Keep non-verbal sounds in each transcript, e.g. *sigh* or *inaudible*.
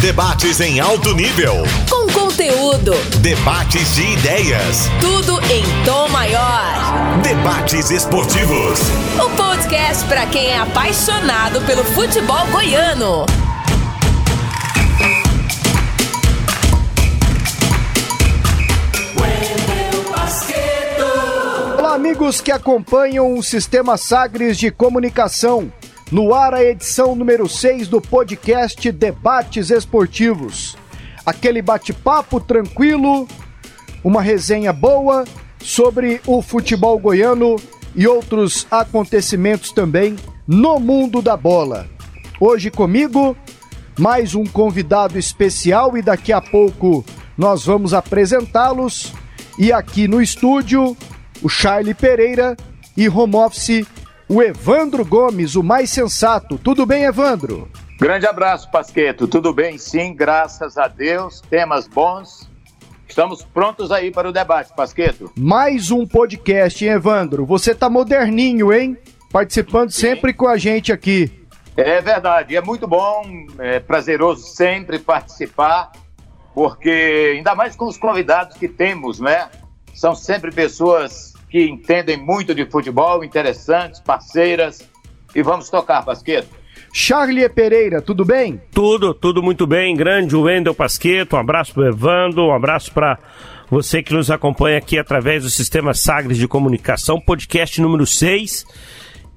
Debates em alto nível. Com conteúdo. Debates de ideias. Tudo em tom maior. Debates esportivos. O podcast para quem é apaixonado pelo futebol goiano. Olá, amigos que acompanham o Sistema Sagres de Comunicação. No ar, a edição número 6 do podcast Debates Esportivos. Aquele bate-papo tranquilo, uma resenha boa sobre o futebol goiano e outros acontecimentos também no mundo da bola. Hoje comigo, mais um convidado especial e daqui a pouco nós vamos apresentá-los. E aqui no estúdio, o Charlie Pereira e home office, o Evandro Gomes, o mais sensato. Tudo bem, Evandro? Grande abraço, Pasqueto. Tudo bem? Sim, graças a Deus. Temas bons. Estamos prontos aí para o debate, Pasqueto. Mais um podcast, hein, Evandro? Você tá moderninho, hein? Participando Sim. sempre com a gente aqui. É verdade, é muito bom, é prazeroso sempre participar, porque ainda mais com os convidados que temos, né? São sempre pessoas que entendem muito de futebol, interessantes, parceiras. E vamos tocar, Pasqueto. Charlie Pereira, tudo bem? Tudo, tudo muito bem. Grande Wendel Pasqueto, um abraço pro Evandro, um abraço para você que nos acompanha aqui através do Sistema Sagres de Comunicação, podcast número 6.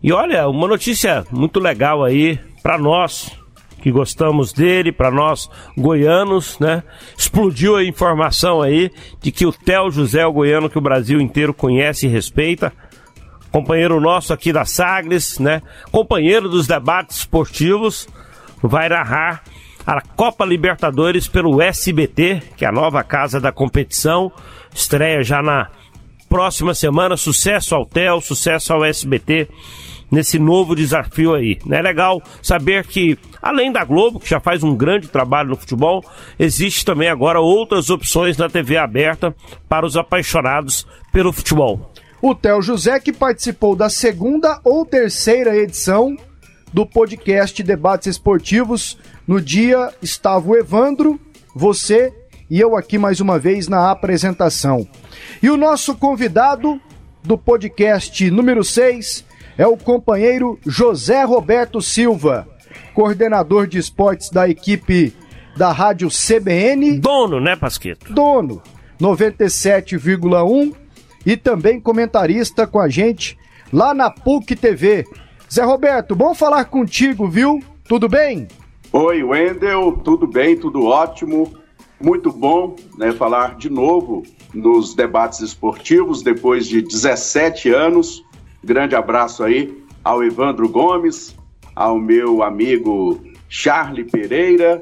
E olha, uma notícia muito legal aí para nós que gostamos dele, para nós goianos, né? Explodiu a informação aí de que o Theo José é o goiano que o Brasil inteiro conhece e respeita, companheiro nosso aqui da Sagres, né? Companheiro dos debates esportivos, vai narrar a Copa Libertadores pelo SBT, que é a nova casa da competição, estreia já na próxima semana. Sucesso ao Theo, sucesso ao SBT nesse novo desafio aí. É legal saber que, além da Globo, que já faz um grande trabalho no futebol, existe também agora outras opções na TV aberta para os apaixonados pelo futebol. O Theo José, que participou da segunda ou terceira edição do podcast Debates Esportivos. No dia estava o Evandro, você e eu aqui mais uma vez na apresentação. E o nosso convidado do podcast número 6 é o companheiro José Roberto Silva, coordenador de esportes da equipe da Rádio CBN. Dono, né, Pasqueto? Dono, 97,1 e também comentarista com a gente lá na PUC TV. Zé Roberto, bom falar contigo, viu? Tudo bem? Oi, Wendel, tudo bem, tudo ótimo. Muito bom né, falar de novo nos debates esportivos depois de 17 anos. Grande abraço aí ao Evandro Gomes, ao meu amigo Charlie Pereira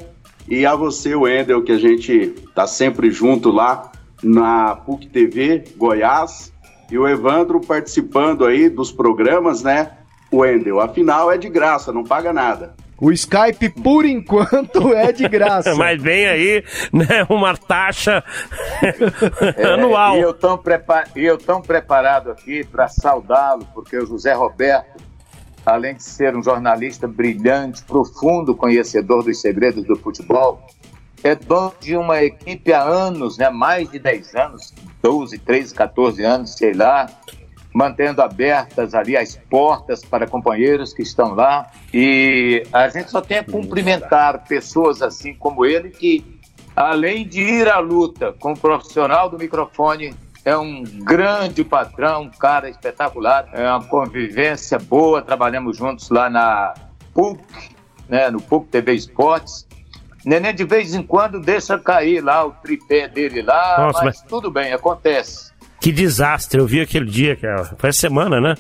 e a você, Wendel, que a gente tá sempre junto lá na PUC TV Goiás. E o Evandro participando aí dos programas, né? Wendel, afinal é de graça, não paga nada. O Skype, por enquanto, é de graça. *laughs* Mas vem aí, né, uma taxa *laughs* é, anual. E eu tão, prepar... e eu tão preparado aqui para saudá-lo, porque o José Roberto, além de ser um jornalista brilhante, profundo conhecedor dos segredos do futebol, é dono de uma equipe há anos, né, mais de 10 anos, 12, 13, 14 anos, sei lá, mantendo abertas ali as portas para companheiros que estão lá. E a gente só tem a cumprimentar pessoas assim como ele, que além de ir à luta com o profissional do microfone, é um grande patrão, um cara espetacular, é uma convivência boa, trabalhamos juntos lá na PUC, né, no PUC TV Esportes. Neném de vez em quando deixa cair lá o tripé dele lá, Nossa, mas, mas tudo bem, acontece. Que desastre, eu vi aquele dia, cara. Faz semana, né?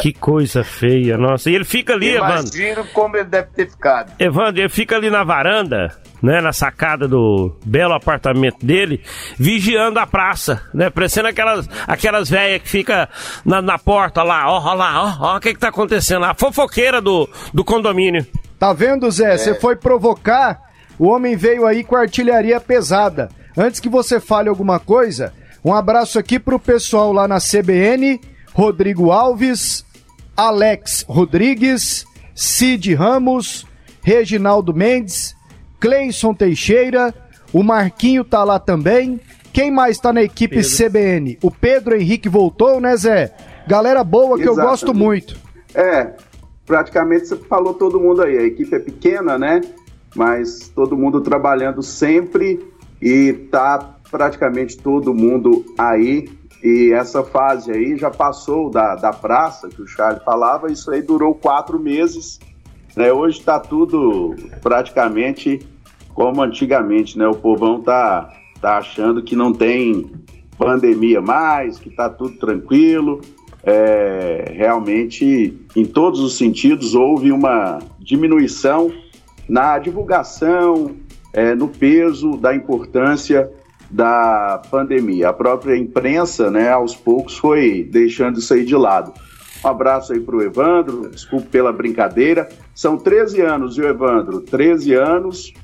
que coisa feia, nossa. E ele fica ali, Evandro. Imagino como ele deve ter ficado. Evandro, ele fica ali na varanda, né? Na sacada do belo apartamento dele, vigiando a praça, né? Parecendo aquelas, aquelas velhas que fica na, na porta lá, ó, ó lá, ó, ó, o que que tá acontecendo lá? A fofoqueira do, do condomínio. Tá vendo, Zé? Você é. foi provocar, o homem veio aí com artilharia pesada. Antes que você fale alguma coisa, um abraço aqui pro pessoal lá na CBN, Rodrigo Alves, Alex Rodrigues, Cid Ramos, Reginaldo Mendes, Cleison Teixeira, o Marquinho tá lá também. Quem mais tá na equipe Pedro. CBN? O Pedro Henrique voltou, né, Zé? Galera boa que Exatamente. eu gosto muito. É, praticamente você falou todo mundo aí. A equipe é pequena, né? Mas todo mundo trabalhando sempre e tá praticamente todo mundo aí. E essa fase aí já passou da, da praça, que o Charles falava, isso aí durou quatro meses. Né? Hoje está tudo praticamente como antigamente, né? O povão tá tá achando que não tem pandemia mais, que está tudo tranquilo. É, realmente, em todos os sentidos, houve uma diminuição na divulgação, é, no peso da importância da pandemia. A própria imprensa, né, aos poucos, foi deixando isso aí de lado. Um abraço aí para o Evandro, desculpe pela brincadeira. São 13 anos, viu, Evandro? 13 anos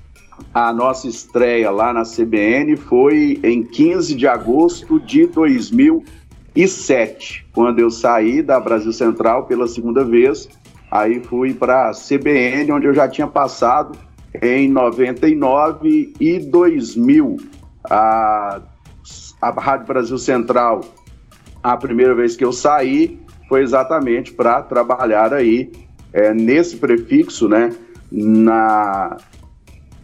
a nossa estreia lá na CBN foi em 15 de agosto de 2007, quando eu saí da Brasil Central pela segunda vez. Aí fui para a CBN, onde eu já tinha passado em 99 e 2000. A, a Rádio Brasil Central, a primeira vez que eu saí, foi exatamente para trabalhar aí é, nesse prefixo, né? Na,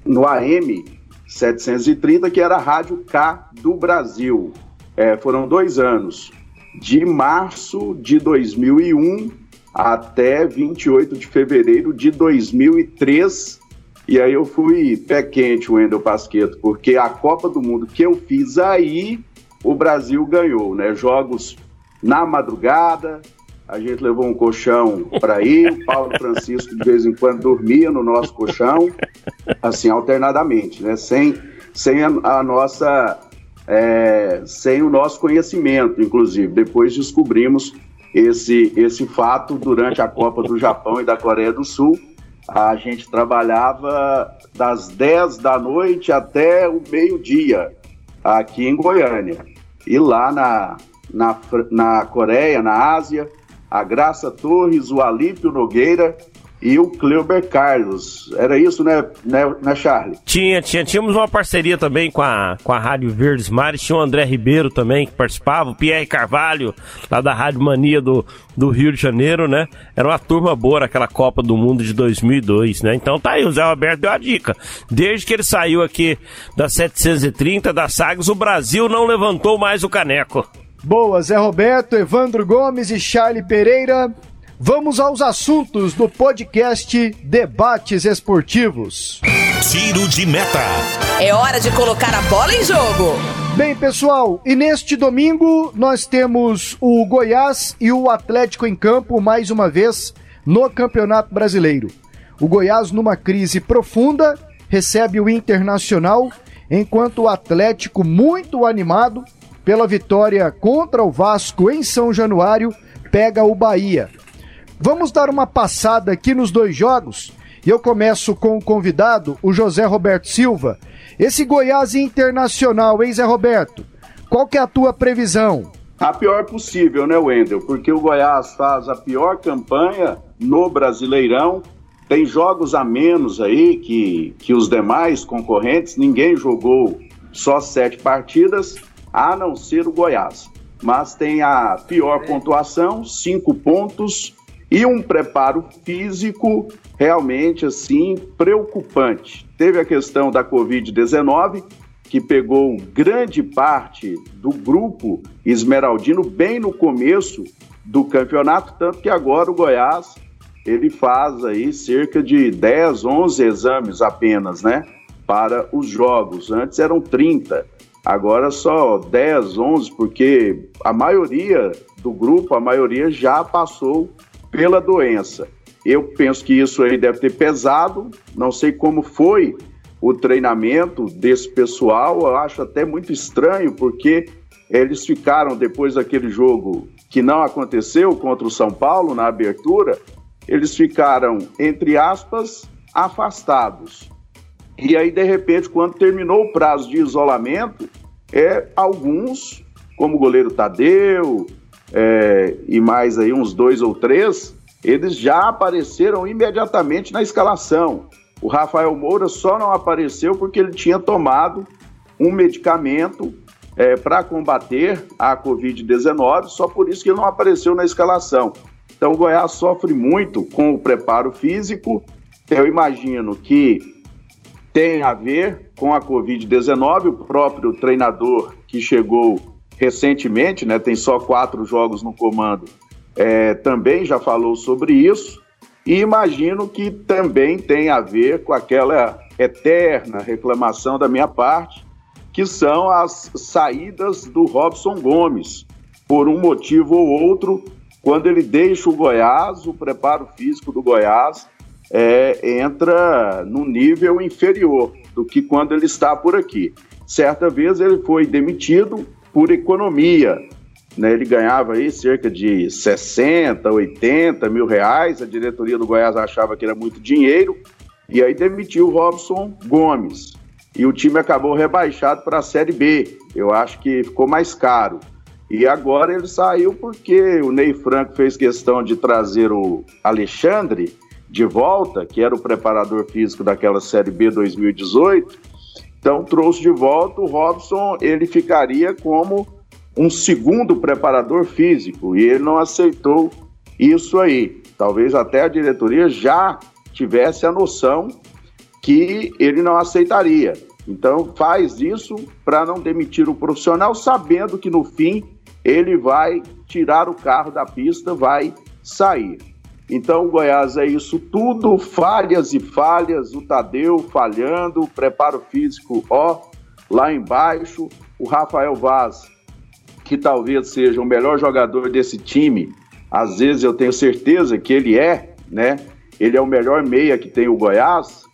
no AM 730, que era a Rádio K do Brasil. É, foram dois anos, de março de 2001 até 28 de fevereiro de 2003. E aí eu fui pé quente, Wendel Pasqueto, porque a Copa do Mundo que eu fiz aí, o Brasil ganhou, né? Jogos na madrugada, a gente levou um colchão para ir, o Paulo Francisco de vez em quando dormia no nosso colchão, assim, alternadamente, né? Sem, sem a, a nossa. É, sem o nosso conhecimento, inclusive. Depois descobrimos esse, esse fato durante a Copa do Japão e da Coreia do Sul. A gente trabalhava das 10 da noite até o meio-dia aqui em Goiânia. E lá na, na, na Coreia, na Ásia, a Graça Torres, o Alípio Nogueira e o Cleuber Carlos. Era isso, né, né, né, Charlie? Tinha, tinha. Tínhamos uma parceria também com a, com a Rádio Verdes Mares. Tinha o André Ribeiro também que participava, o Pierre Carvalho, lá da Rádio Mania do, do Rio de Janeiro, né? Era uma turma boa naquela Copa do Mundo de 2002, né? Então tá aí, o Zé Roberto deu a dica. Desde que ele saiu aqui da 730, da Sagres, o Brasil não levantou mais o caneco. Boa, Zé Roberto, Evandro Gomes e Charlie Pereira. Vamos aos assuntos do podcast Debates Esportivos. Tiro de meta. É hora de colocar a bola em jogo. Bem, pessoal, e neste domingo nós temos o Goiás e o Atlético em campo mais uma vez no Campeonato Brasileiro. O Goiás, numa crise profunda, recebe o Internacional, enquanto o Atlético, muito animado, pela vitória contra o Vasco em São Januário, pega o Bahia. Vamos dar uma passada aqui nos dois jogos e eu começo com o convidado, o José Roberto Silva. Esse Goiás Internacional, hein, Zé Roberto? Qual que é a tua previsão? A pior possível, né, Wendel? Porque o Goiás faz a pior campanha no Brasileirão, tem jogos a menos aí que, que os demais concorrentes, ninguém jogou só sete partidas a não ser o Goiás. Mas tem a pior pontuação, cinco pontos, e um preparo físico realmente assim preocupante. Teve a questão da Covid-19, que pegou grande parte do grupo esmeraldino bem no começo do campeonato, tanto que agora o Goiás ele faz aí cerca de 10, 11 exames apenas, né, para os jogos. Antes eram 30. Agora só 10, 11, porque a maioria do grupo, a maioria já passou pela doença. Eu penso que isso aí deve ter pesado, não sei como foi o treinamento desse pessoal, eu acho até muito estranho, porque eles ficaram depois daquele jogo que não aconteceu contra o São Paulo na abertura, eles ficaram, entre aspas, afastados. E aí, de repente, quando terminou o prazo de isolamento, é alguns, como o goleiro Tadeu é, e mais aí uns dois ou três, eles já apareceram imediatamente na escalação. O Rafael Moura só não apareceu porque ele tinha tomado um medicamento é, para combater a Covid-19, só por isso que ele não apareceu na escalação. Então o Goiás sofre muito com o preparo físico. Eu imagino que tem a ver com a Covid-19. O próprio treinador que chegou recentemente, né, tem só quatro jogos no comando, é, também já falou sobre isso. E imagino que também tem a ver com aquela eterna reclamação da minha parte, que são as saídas do Robson Gomes. Por um motivo ou outro, quando ele deixa o Goiás, o preparo físico do Goiás é, entra no nível inferior do que quando ele está por aqui. Certa vez ele foi demitido por economia, né, ele ganhava aí cerca de 60, 80 mil reais. A diretoria do Goiás achava que era muito dinheiro e aí demitiu o Robson Gomes. E o time acabou rebaixado para a Série B. Eu acho que ficou mais caro. E agora ele saiu porque o Ney Franco fez questão de trazer o Alexandre de volta, que era o preparador físico daquela Série B 2018. Então trouxe de volta o Robson, ele ficaria como um segundo preparador físico e ele não aceitou isso aí. Talvez até a diretoria já tivesse a noção que ele não aceitaria. Então faz isso para não demitir o profissional, sabendo que no fim ele vai tirar o carro da pista, vai sair. Então o Goiás é isso tudo, falhas e falhas, o Tadeu falhando, preparo físico ó lá embaixo, o Rafael Vaz que talvez seja o melhor jogador desse time, às vezes eu tenho certeza que ele é, né? Ele é o melhor meia que tem o Goiás.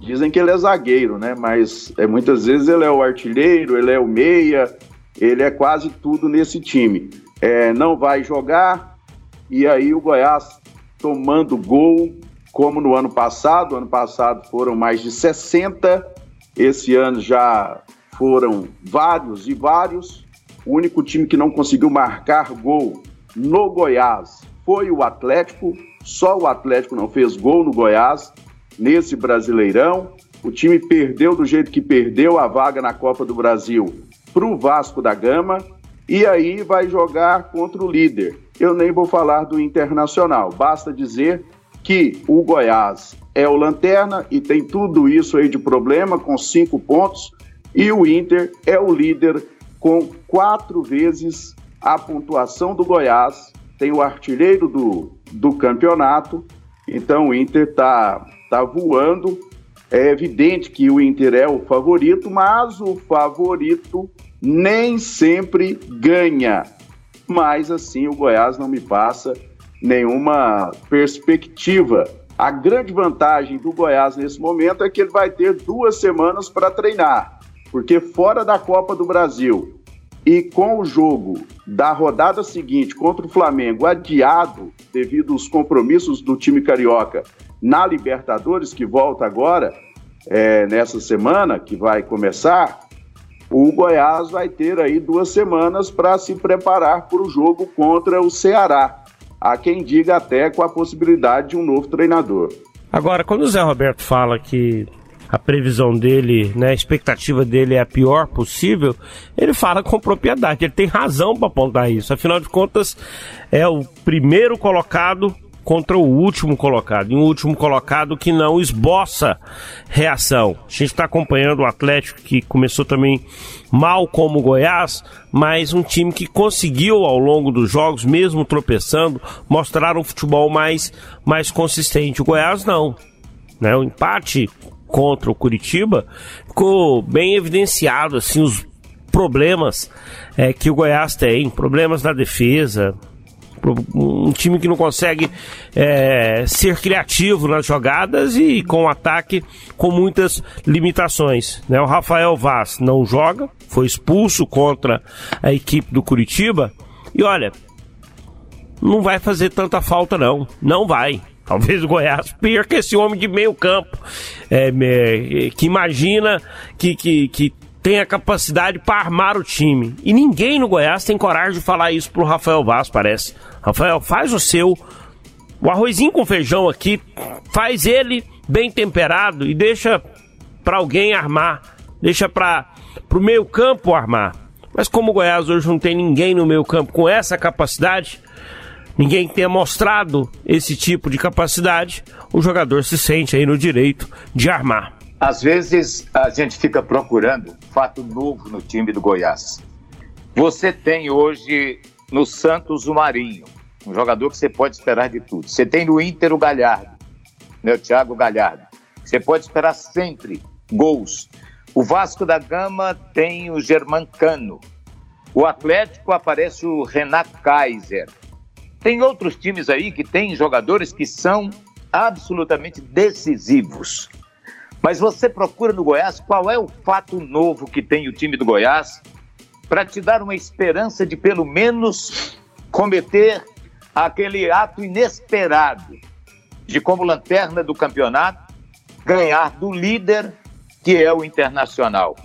Dizem que ele é zagueiro, né? Mas é, muitas vezes ele é o artilheiro, ele é o meia, ele é quase tudo nesse time. É, não vai jogar, e aí o Goiás tomando gol, como no ano passado. Ano passado foram mais de 60, esse ano já foram vários e vários. O único time que não conseguiu marcar gol no Goiás foi o Atlético. Só o Atlético não fez gol no Goiás nesse Brasileirão. O time perdeu do jeito que perdeu a vaga na Copa do Brasil para o Vasco da Gama e aí vai jogar contra o líder. Eu nem vou falar do Internacional, basta dizer que o Goiás é o lanterna e tem tudo isso aí de problema com cinco pontos e o Inter é o líder com quatro vezes a pontuação do Goiás, tem o artilheiro do, do campeonato, então o Inter está tá voando. É evidente que o Inter é o favorito, mas o favorito nem sempre ganha. Mas assim o Goiás não me passa nenhuma perspectiva. A grande vantagem do Goiás nesse momento é que ele vai ter duas semanas para treinar porque fora da Copa do Brasil e com o jogo da rodada seguinte contra o Flamengo adiado devido aos compromissos do time carioca na Libertadores, que volta agora, é, nessa semana que vai começar, o Goiás vai ter aí duas semanas para se preparar para o jogo contra o Ceará. Há quem diga até com a possibilidade de um novo treinador. Agora, quando o Zé Roberto fala que a previsão dele, né, a expectativa dele é a pior possível, ele fala com propriedade. Ele tem razão para apontar isso. Afinal de contas, é o primeiro colocado contra o último colocado. E um último colocado que não esboça reação. A gente está acompanhando o Atlético que começou também mal como o Goiás, mas um time que conseguiu ao longo dos jogos, mesmo tropeçando, mostrar um futebol mais, mais consistente. O Goiás não. Né? O empate contra o Curitiba, ficou bem evidenciado assim os problemas é, que o Goiás tem, problemas na defesa, um time que não consegue é, ser criativo nas jogadas e com o ataque com muitas limitações. Né? O Rafael Vaz não joga, foi expulso contra a equipe do Curitiba e olha, não vai fazer tanta falta não, não vai. *laughs* Talvez o Goiás perca esse homem de meio campo, é, que imagina que, que, que tem a capacidade para armar o time. E ninguém no Goiás tem coragem de falar isso pro Rafael Vaz, parece. Rafael, faz o seu. O arrozinho com feijão aqui, faz ele bem temperado e deixa para alguém armar, deixa para o meio campo armar. Mas como o Goiás hoje não tem ninguém no meio campo com essa capacidade, ninguém tenha mostrado esse tipo de capacidade, o jogador se sente aí no direito de armar. Às vezes a gente fica procurando fato novo no time do Goiás. Você tem hoje no Santos o Marinho, um jogador que você pode esperar de tudo. Você tem no Inter o Galhardo, né, o Thiago Galhardo. Você pode esperar sempre gols. O Vasco da Gama tem o Germancano. O Atlético aparece o Renato Kaiser. Tem outros times aí que têm jogadores que são absolutamente decisivos. Mas você procura no Goiás qual é o fato novo que tem o time do Goiás para te dar uma esperança de pelo menos cometer aquele ato inesperado de como lanterna do campeonato ganhar do líder que é o Internacional.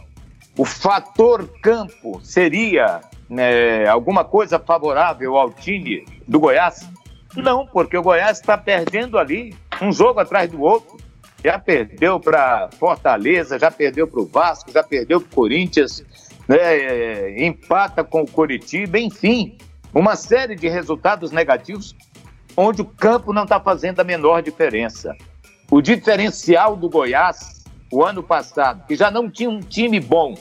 O fator campo seria né, alguma coisa favorável ao time do Goiás? Não, porque o Goiás está perdendo ali, um jogo atrás do outro. Já perdeu para Fortaleza, já perdeu para o Vasco, já perdeu para o Corinthians, né, empata com o Coritiba, enfim, uma série de resultados negativos onde o campo não está fazendo a menor diferença. O diferencial do Goiás, o ano passado, que já não tinha um time bom,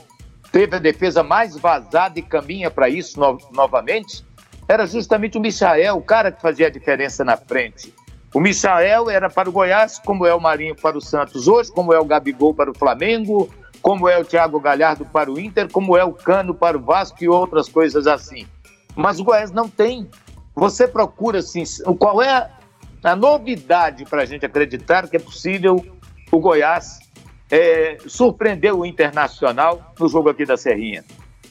teve a defesa mais vazada e caminha para isso no novamente, era justamente o Michael, o cara que fazia a diferença na frente. O Michael era para o Goiás, como é o Marinho para o Santos hoje, como é o Gabigol para o Flamengo, como é o Thiago Galhardo para o Inter, como é o Cano para o Vasco e outras coisas assim. Mas o Goiás não tem. Você procura assim, qual é a novidade para a gente acreditar que é possível o Goiás é, surpreender o Internacional no jogo aqui da Serrinha.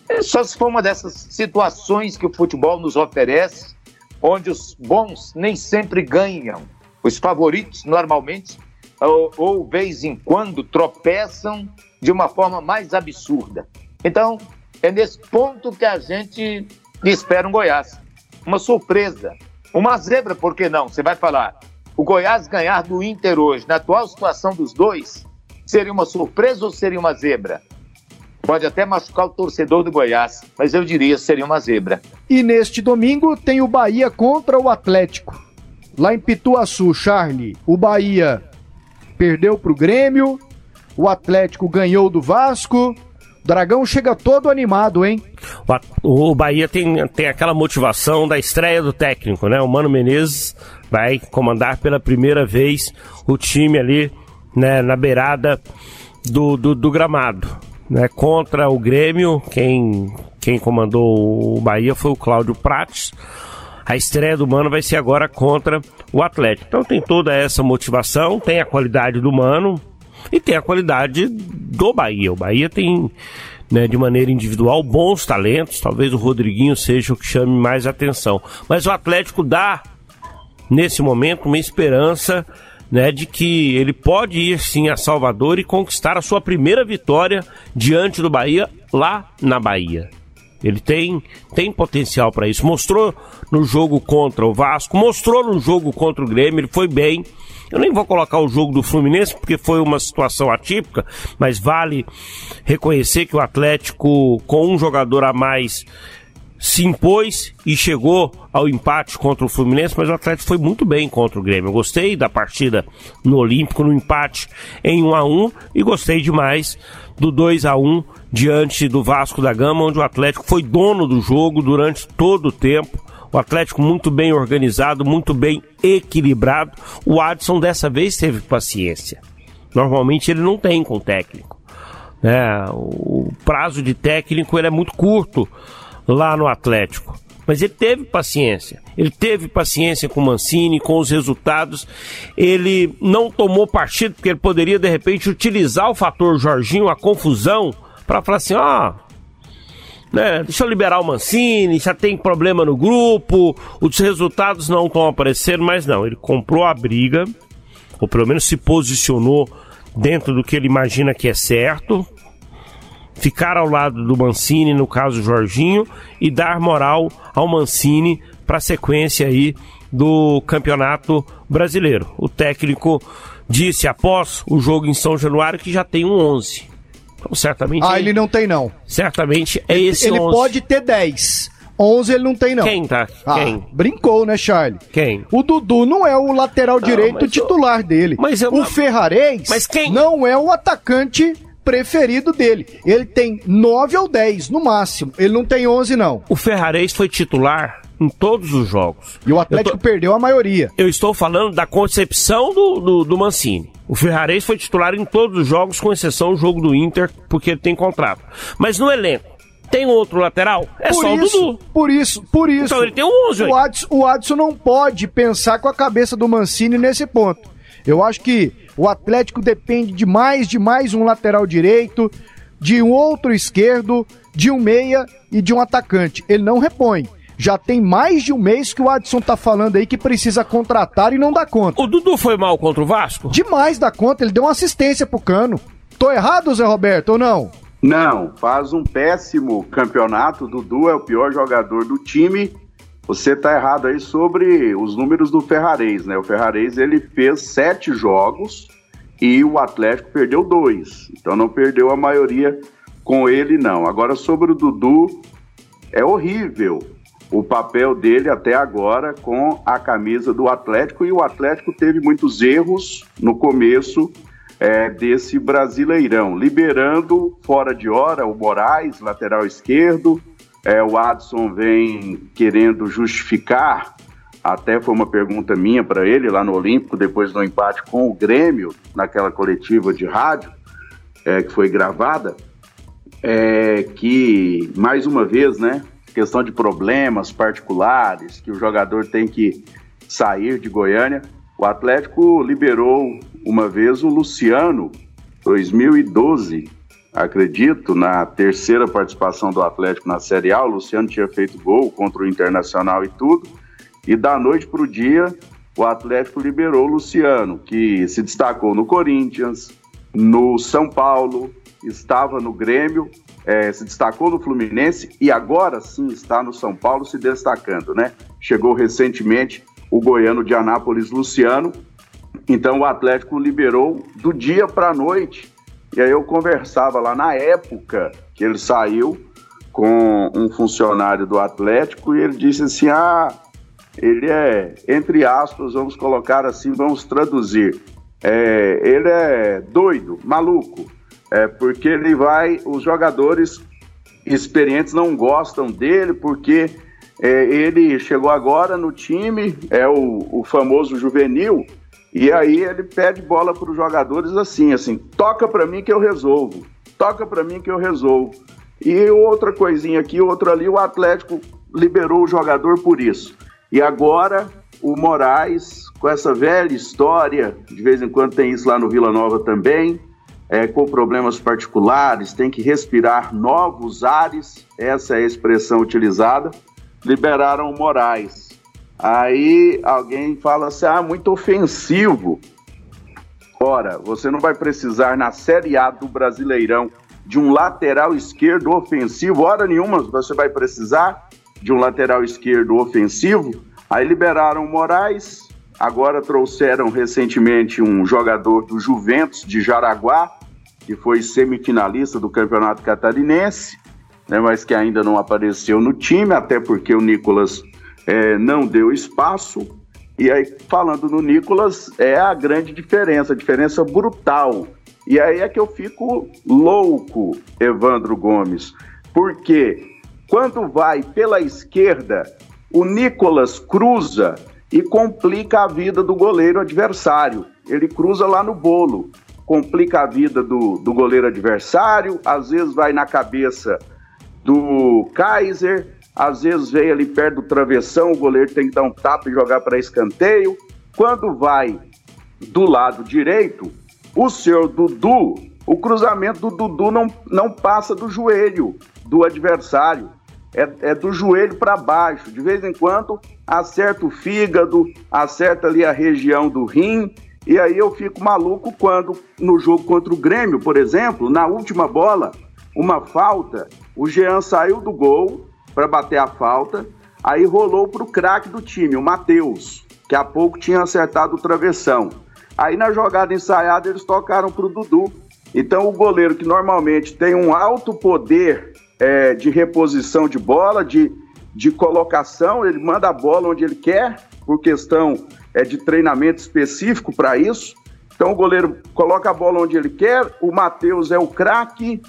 É só se for uma dessas situações que o futebol nos oferece, onde os bons nem sempre ganham. Os favoritos, normalmente, ou, ou vez em quando, tropeçam de uma forma mais absurda. Então, é nesse ponto que a gente espera um Goiás. Uma surpresa, uma zebra, por que não? Você vai falar, o Goiás ganhar do Inter hoje, na atual situação dos dois, seria uma surpresa ou seria uma zebra? Pode até machucar o torcedor do Goiás, mas eu diria seria uma zebra. E neste domingo tem o Bahia contra o Atlético. Lá em Pituaçu, Charlie, o Bahia perdeu para o Grêmio, o Atlético ganhou do Vasco. Dragão chega todo animado, hein? O, o Bahia tem, tem aquela motivação da estreia do técnico, né? O Mano Menezes vai comandar pela primeira vez o time ali, né, na beirada do, do, do gramado né, contra o Grêmio. Quem, quem comandou o Bahia foi o Cláudio Prates. A estreia do Mano vai ser agora contra o Atlético. Então tem toda essa motivação, tem a qualidade do Mano e tem a qualidade do Bahia. O Bahia tem, né, de maneira individual, bons talentos. Talvez o Rodriguinho seja o que chame mais atenção. Mas o Atlético dá, nesse momento, uma esperança né, de que ele pode ir sim a Salvador e conquistar a sua primeira vitória diante do Bahia lá na Bahia. Ele tem, tem potencial para isso. Mostrou no jogo contra o Vasco, mostrou no jogo contra o Grêmio, ele foi bem. Eu nem vou colocar o jogo do Fluminense porque foi uma situação atípica, mas vale reconhecer que o Atlético, com um jogador a mais, se impôs e chegou ao empate contra o Fluminense, mas o Atlético foi muito bem contra o Grêmio. Eu gostei da partida no Olímpico, no empate em 1 a 1 e gostei demais do 2 a 1 diante do Vasco da Gama, onde o Atlético foi dono do jogo durante todo o tempo. O Atlético muito bem organizado, muito bem equilibrado. O Adson dessa vez teve paciência. Normalmente ele não tem com o técnico. Né? O prazo de técnico ele é muito curto lá no Atlético. Mas ele teve paciência. Ele teve paciência com o Mancini, com os resultados. Ele não tomou partido, porque ele poderia, de repente, utilizar o fator Jorginho, a confusão, para falar assim: ó. né, deixa eu liberar o Mancini, já tem problema no grupo, os resultados não estão aparecendo, mas não, ele comprou a briga, ou pelo menos se posicionou dentro do que ele imagina que é certo, ficar ao lado do Mancini, no caso Jorginho, e dar moral ao Mancini para a sequência aí do Campeonato Brasileiro. O técnico disse após o jogo em São Januário que já tem um 11. Então, certamente. Ah, ele não tem, não. Certamente é esse Ele 11. pode ter 10. 11 ele não tem, não. Quem tá? Ah, Quem? brincou, né, Charlie? Quem? O Dudu não é o lateral direito mas eu- titular dele. Mas eu- o Ferrarez Mas quem- não é o atacante preferido dele. Ele tem 9 ou 10 no máximo. Ele não tem 11, não. O Ferrarez foi titular em todos os jogos. E o Atlético tô- perdeu a maioria. Eu estou falando da concepção do, do, do Mancini. O Ferrarez foi titular em todos os jogos, com exceção do jogo do Inter, porque ele tem contrato. Mas no elenco, tem outro lateral? É por só isso, o Dudu. Por isso, por isso. Então ele tem um 11, o. Adson, o Adson não pode pensar com a cabeça do Mancini nesse ponto. Eu acho que o Atlético depende de mais de mais um lateral direito, de um outro esquerdo, de um meia e de um atacante. Ele não repõe. Já tem mais de um mês que o Adson tá falando aí que precisa contratar e não dá conta. O Dudu foi mal contra o Vasco? Demais da conta, ele deu uma assistência pro Cano. Tô errado, Zé Roberto, ou não? Não, faz um péssimo campeonato. Dudu é o pior jogador do time. Você tá errado aí sobre os números do Ferrarez, né? O Ferrarez ele fez sete jogos e o Atlético perdeu dois. Então não perdeu a maioria com ele, não. Agora sobre o Dudu, é horrível o papel dele até agora com a camisa do Atlético e o Atlético teve muitos erros no começo é, desse Brasileirão, liberando fora de hora o Moraes, lateral esquerdo. É, o Adson vem querendo justificar, até foi uma pergunta minha para ele lá no Olímpico, depois do empate com o Grêmio, naquela coletiva de rádio é, que foi gravada, é, que, mais uma vez, né, questão de problemas particulares, que o jogador tem que sair de Goiânia. O Atlético liberou uma vez o Luciano, 2012, acredito, na terceira participação do Atlético na Série A. O Luciano tinha feito gol contra o Internacional e tudo. E da noite para o dia, o Atlético liberou o Luciano, que se destacou no Corinthians, no São Paulo, estava no Grêmio, eh, se destacou no Fluminense e agora sim está no São Paulo se destacando, né? Chegou recentemente o goiano de Anápolis, Luciano. Então o Atlético liberou do dia para a noite. E aí eu conversava lá na época que ele saiu com um funcionário do Atlético e ele disse assim: ah, ele é, entre aspas, vamos colocar assim, vamos traduzir. É, ele é doido, maluco, é, porque ele vai, os jogadores experientes não gostam dele porque é, ele chegou agora no time, é o, o famoso juvenil, e aí ele pede bola para os jogadores assim, assim, toca para mim que eu resolvo, toca para mim que eu resolvo. E outra coisinha aqui, outra ali, o Atlético liberou o jogador por isso. E agora o Moraes, com essa velha história, de vez em quando tem isso lá no Vila Nova também, é, com problemas particulares, tem que respirar novos ares, essa é a expressão utilizada, liberaram o Moraes. Aí alguém fala assim, ah, muito ofensivo. Ora, você não vai precisar na Série A do Brasileirão de um lateral esquerdo ofensivo, hora nenhuma você vai precisar de um lateral esquerdo ofensivo. Aí liberaram o Moraes, agora trouxeram recentemente um jogador do Juventus de Jaraguá, que foi semifinalista do Campeonato Catarinense, né, mas que ainda não apareceu no time, até porque o Nicolas é, não deu espaço. E aí, falando no Nicolas, é a grande diferença, a diferença brutal. E aí é que eu fico louco, Evandro Gomes, porque quando vai pela esquerda, o Nicolas cruza e complica a vida do goleiro adversário. Ele cruza lá no bolo, complica a vida do, do goleiro adversário, às vezes vai na cabeça do Kaiser, às vezes vem ali perto do travessão, o goleiro tem que dar um tapa e jogar para escanteio. Quando vai do lado direito, o senhor Dudu, o cruzamento do Dudu não, não passa do joelho do adversário. É, é do joelho para baixo. De vez em quando acerta o fígado, acerta ali a região do rim. E aí eu fico maluco quando no jogo contra o Grêmio, por exemplo, na última bola, uma falta, o Jean saiu do gol para bater a falta, aí rolou para o craque do time, o Matheus, que há pouco tinha acertado o travessão. Aí na jogada ensaiada eles tocaram para o Dudu. Então o goleiro que normalmente tem um alto poder é, de reposição de bola, de, de colocação, ele manda a bola onde ele quer, por questão é, de treinamento específico para isso. Então o goleiro coloca a bola onde ele quer, o Matheus é o craque,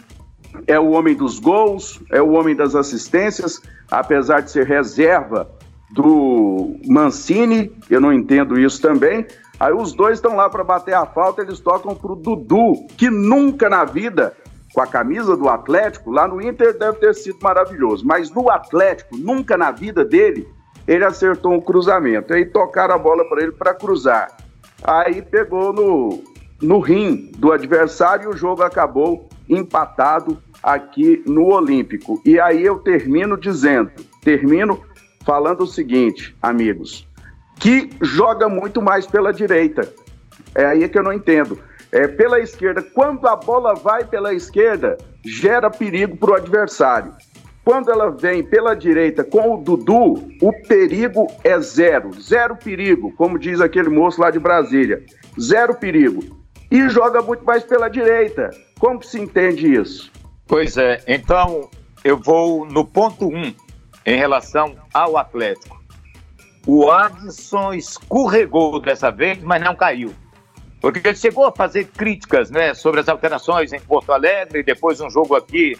é o homem dos gols, é o homem das assistências, apesar de ser reserva do Mancini, eu não entendo isso também. Aí os dois estão lá para bater a falta, eles tocam para o Dudu, que nunca na vida, com a camisa do Atlético, lá no Inter deve ter sido maravilhoso, mas no Atlético, nunca na vida dele, ele acertou um cruzamento. Aí tocaram a bola para ele para cruzar. Aí pegou no, no rim do adversário e o jogo acabou empatado aqui no Olímpico. E aí eu termino dizendo, termino falando o seguinte, amigos, que joga muito mais pela direita. É aí que eu não entendo. É, pela esquerda, quando a bola vai pela esquerda, gera perigo para o adversário. Quando ela vem pela direita com o Dudu, o perigo é zero. Zero perigo, como diz aquele moço lá de Brasília. Zero perigo. E joga muito mais pela direita. Como se entende isso? Pois é, então eu vou no ponto 1 um, em relação ao Atlético. O Adson escorregou dessa vez, mas não caiu. Porque ele chegou a fazer críticas né, sobre as alterações em Porto Alegre, depois um jogo aqui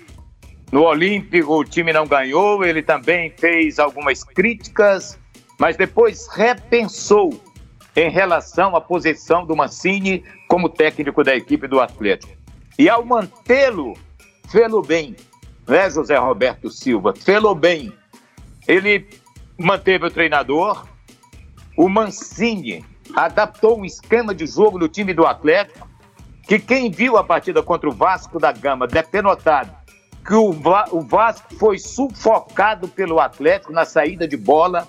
no Olímpico o time não ganhou, ele também fez algumas críticas, mas depois repensou em relação à posição do Mancini como técnico da equipe do Atlético. E ao mantê-lo, fê-lo bem, né, José Roberto Silva? Fê-lo bem. Ele manteve o treinador, o Mancini adaptou um esquema de jogo no time do Atlético, que quem viu a partida contra o Vasco da Gama deve ter notado que o, o Vasco foi sufocado pelo Atlético na saída de bola,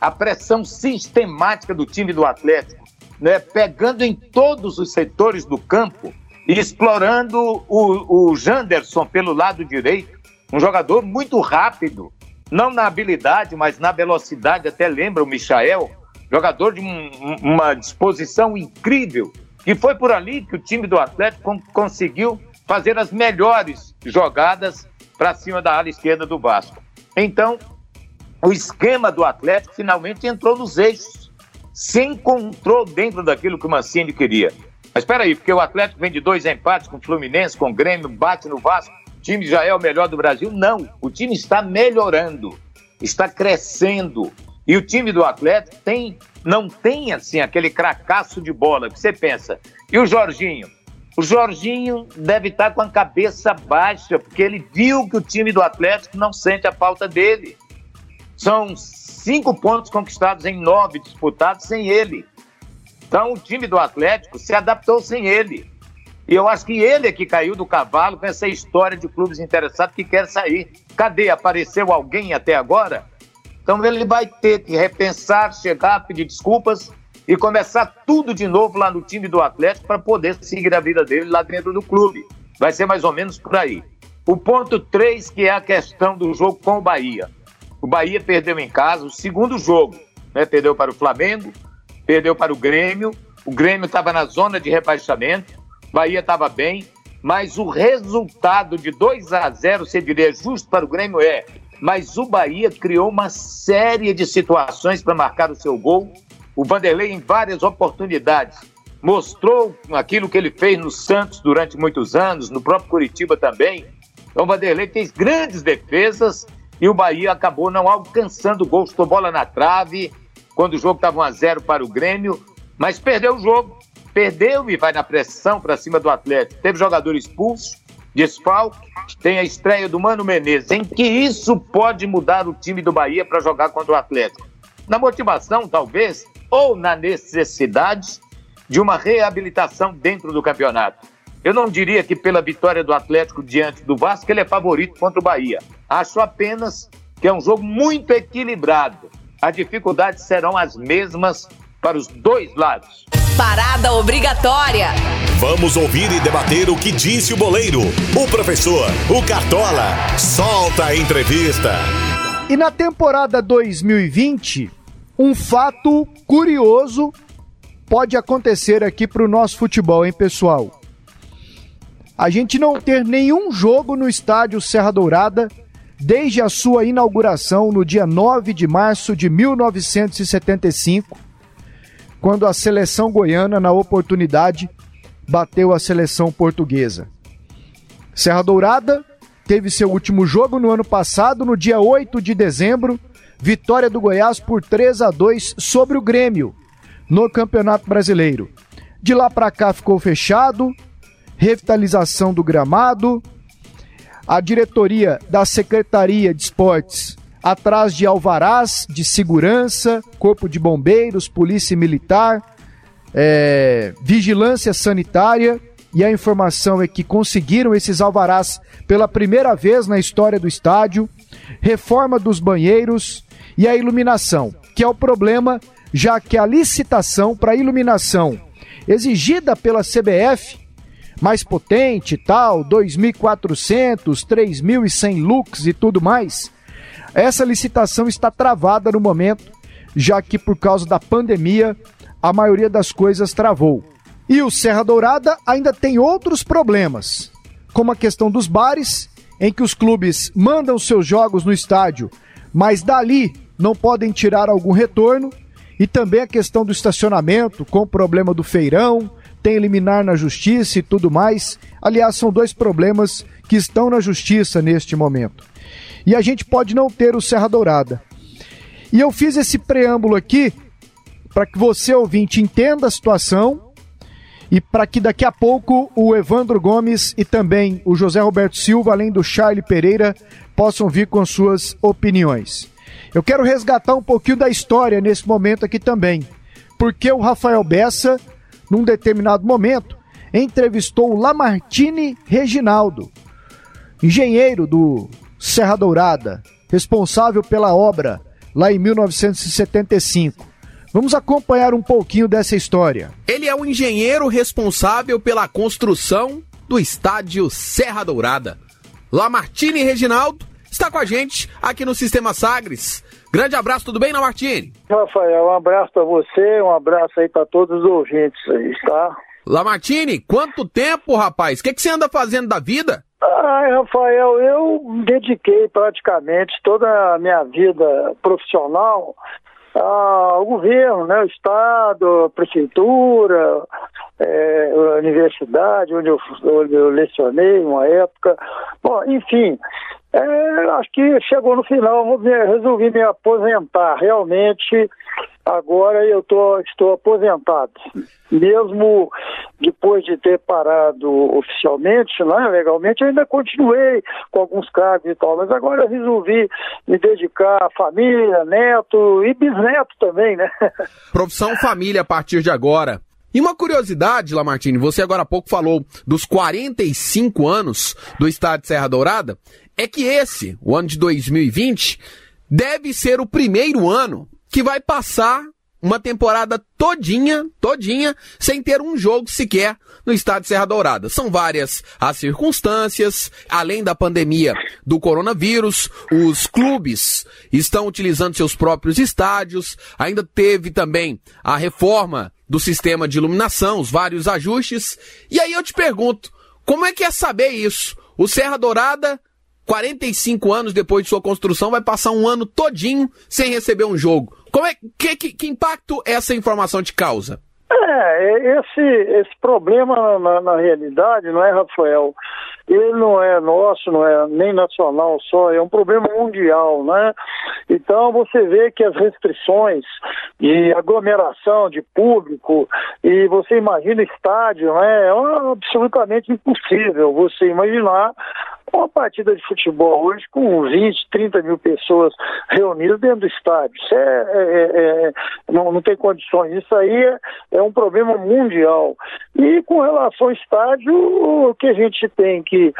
a pressão sistemática do time do Atlético, né, pegando em todos os setores do campo explorando o, o Janderson pelo lado direito, um jogador muito rápido, não na habilidade, mas na velocidade, até lembra o Michael, jogador de um, uma disposição incrível, e foi por ali que o time do Atlético conseguiu fazer as melhores jogadas para cima da ala esquerda do Vasco. Então, o esquema do Atlético finalmente entrou nos eixos, se encontrou dentro daquilo que o Mancini queria. Mas espera aí, porque o Atlético vem de dois empates com o Fluminense, com o Grêmio, bate no Vasco, o time já é o melhor do Brasil? Não, o time está melhorando, está crescendo. E o time do Atlético tem, não tem assim aquele cracaço de bola que você pensa. E o Jorginho? O Jorginho deve estar com a cabeça baixa, porque ele viu que o time do Atlético não sente a falta dele. São cinco pontos conquistados em nove disputados sem ele. Então o time do Atlético se adaptou sem ele. E eu acho que ele é que caiu do cavalo com essa história de clubes interessados que quer sair. Cadê? Apareceu alguém até agora? Então ele vai ter que repensar, chegar, pedir desculpas e começar tudo de novo lá no time do Atlético para poder seguir a vida dele lá dentro do clube. Vai ser mais ou menos por aí. O ponto 3, que é a questão do jogo com o Bahia. O Bahia perdeu em casa o segundo jogo, né? Perdeu para o Flamengo, perdeu para o Grêmio. O Grêmio estava na zona de rebaixamento, o Bahia estava bem, mas o resultado de 2 a 0, você diria justo para o Grêmio é, mas o Bahia criou uma série de situações para marcar o seu gol o Vanderlei, em várias oportunidades, mostrou aquilo que ele fez no Santos durante muitos anos, no próprio Curitiba também. Então, o Vanderlei fez grandes defesas e o Bahia acabou não alcançando gols, estou bola na trave, quando o jogo estava 1 a 0 para o Grêmio, mas perdeu o jogo. Perdeu e vai na pressão para cima do Atlético. Teve jogador expulso, desfalque, tem a estreia do Mano Menezes. Em que isso pode mudar o time do Bahia para jogar contra o Atlético? Na motivação, talvez, ou na necessidade de uma reabilitação dentro do campeonato. Eu não diria que pela vitória do Atlético diante do Vasco ele é favorito contra o Bahia. Acho apenas que é um jogo muito equilibrado. As dificuldades serão as mesmas para os dois lados. Parada obrigatória. Vamos ouvir e debater o que disse o boleiro, o professor, o Cartola. Solta a entrevista. E na temporada 2020, um fato curioso pode acontecer aqui para o nosso futebol, hein, pessoal? A gente não ter nenhum jogo no estádio Serra Dourada desde a sua inauguração no dia 9 de março de 1975, quando a seleção goiana, na oportunidade, bateu a seleção portuguesa. Serra Dourada teve seu último jogo no ano passado, no dia 8 de dezembro, vitória do Goiás por 3 a 2 sobre o Grêmio no Campeonato Brasileiro. De lá para cá ficou fechado, revitalização do gramado, a diretoria da Secretaria de Esportes atrás de alvarás de segurança, corpo de bombeiros, polícia militar, é, vigilância sanitária e a informação é que conseguiram esses alvarás pela primeira vez na história do estádio, reforma dos banheiros e a iluminação, que é o problema, já que a licitação para iluminação exigida pela CBF, mais potente e tal, 2.400, 3.100 lux e tudo mais, essa licitação está travada no momento, já que por causa da pandemia a maioria das coisas travou. E o Serra Dourada ainda tem outros problemas, como a questão dos bares, em que os clubes mandam seus jogos no estádio, mas dali não podem tirar algum retorno, e também a questão do estacionamento, com o problema do feirão, tem eliminar na justiça e tudo mais. Aliás, são dois problemas que estão na justiça neste momento. E a gente pode não ter o Serra Dourada. E eu fiz esse preâmbulo aqui para que você, ouvinte, entenda a situação e para que daqui a pouco o Evandro Gomes e também o José Roberto Silva, além do Charlie Pereira, possam vir com suas opiniões. Eu quero resgatar um pouquinho da história nesse momento aqui também, porque o Rafael Bessa, num determinado momento, entrevistou Lamartine Reginaldo, engenheiro do Serra Dourada, responsável pela obra lá em 1975. Vamos acompanhar um pouquinho dessa história. Ele é o engenheiro responsável pela construção do estádio Serra Dourada. Lamartine Reginaldo está com a gente aqui no Sistema Sagres. Grande abraço, tudo bem, Lamartine? Rafael, um abraço para você, um abraço aí para todos os ouvintes aí, tá? Lamartine, quanto tempo, rapaz? O que, que você anda fazendo da vida? Ai, Rafael, eu dediquei praticamente toda a minha vida profissional ao governo, né, o Estado, a Prefeitura, é, a universidade, onde eu, onde eu lecionei uma época. Bom, enfim, é, acho que chegou no final, resolvi me aposentar. Realmente, agora eu tô, estou aposentado. Mesmo depois de ter parado oficialmente, né, legalmente, ainda continuei com alguns cargos e tal, mas agora resolvi me dedicar à família, neto e bisneto também, né? *laughs* Profissão família a partir de agora. E uma curiosidade, Lamartine, você agora há pouco falou dos 45 anos do Estado de Serra Dourada, é que esse, o ano de 2020, deve ser o primeiro ano que vai passar uma temporada todinha, todinha, sem ter um jogo sequer no estado de Serra Dourada. São várias as circunstâncias, além da pandemia do coronavírus, os clubes estão utilizando seus próprios estádios, ainda teve também a reforma do sistema de iluminação, os vários ajustes. E aí eu te pergunto, como é que é saber isso? O Serra Dourada 45 anos depois de sua construção, vai passar um ano todinho sem receber um jogo. Como é que, que, que impacto essa informação te causa? É, esse, esse problema na, na, realidade, não é, Rafael? Ele não é nosso, não é nem nacional só, é um problema mundial, né? Então você vê que as restrições de aglomeração de público, e você imagina estádio, né? É absolutamente impossível você imaginar uma partida de futebol hoje com 20, 30 mil pessoas reunidas dentro do estádio. Isso é, é, é, é, não, não tem condições. Isso aí é, é, um problema mundial. E com relação ao estádio, o que a gente tem que,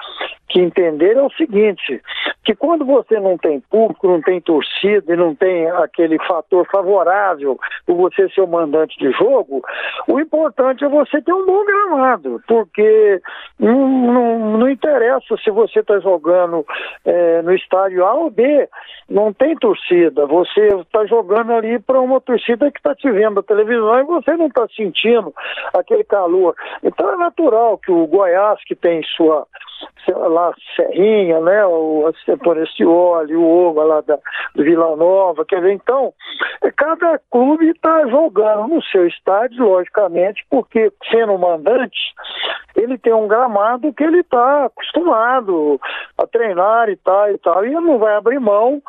que entender é o seguinte, que quando você não tem público, não tem torcida e não tem aquele fator favorável por você ser o mandante de jogo, o importante é você ter um bom gramado, porque não, não, não interessa se você está jogando é, no estádio A ou B, não tem torcida, você está jogando ali para uma torcida que está te vendo na televisão e você não está sentindo aquele calor. Então é natural que o Goiás, que tem sua lá Serrinha, né, o Antônio Scioli, o Oba lá da, Vila Nova, quer ver, então, é, cada clube está jogando no seu estádio, logicamente, porque sendo mandante, ele tem um gramado que ele está acostumado a treinar e tal e tal, e ele não vai abrir mão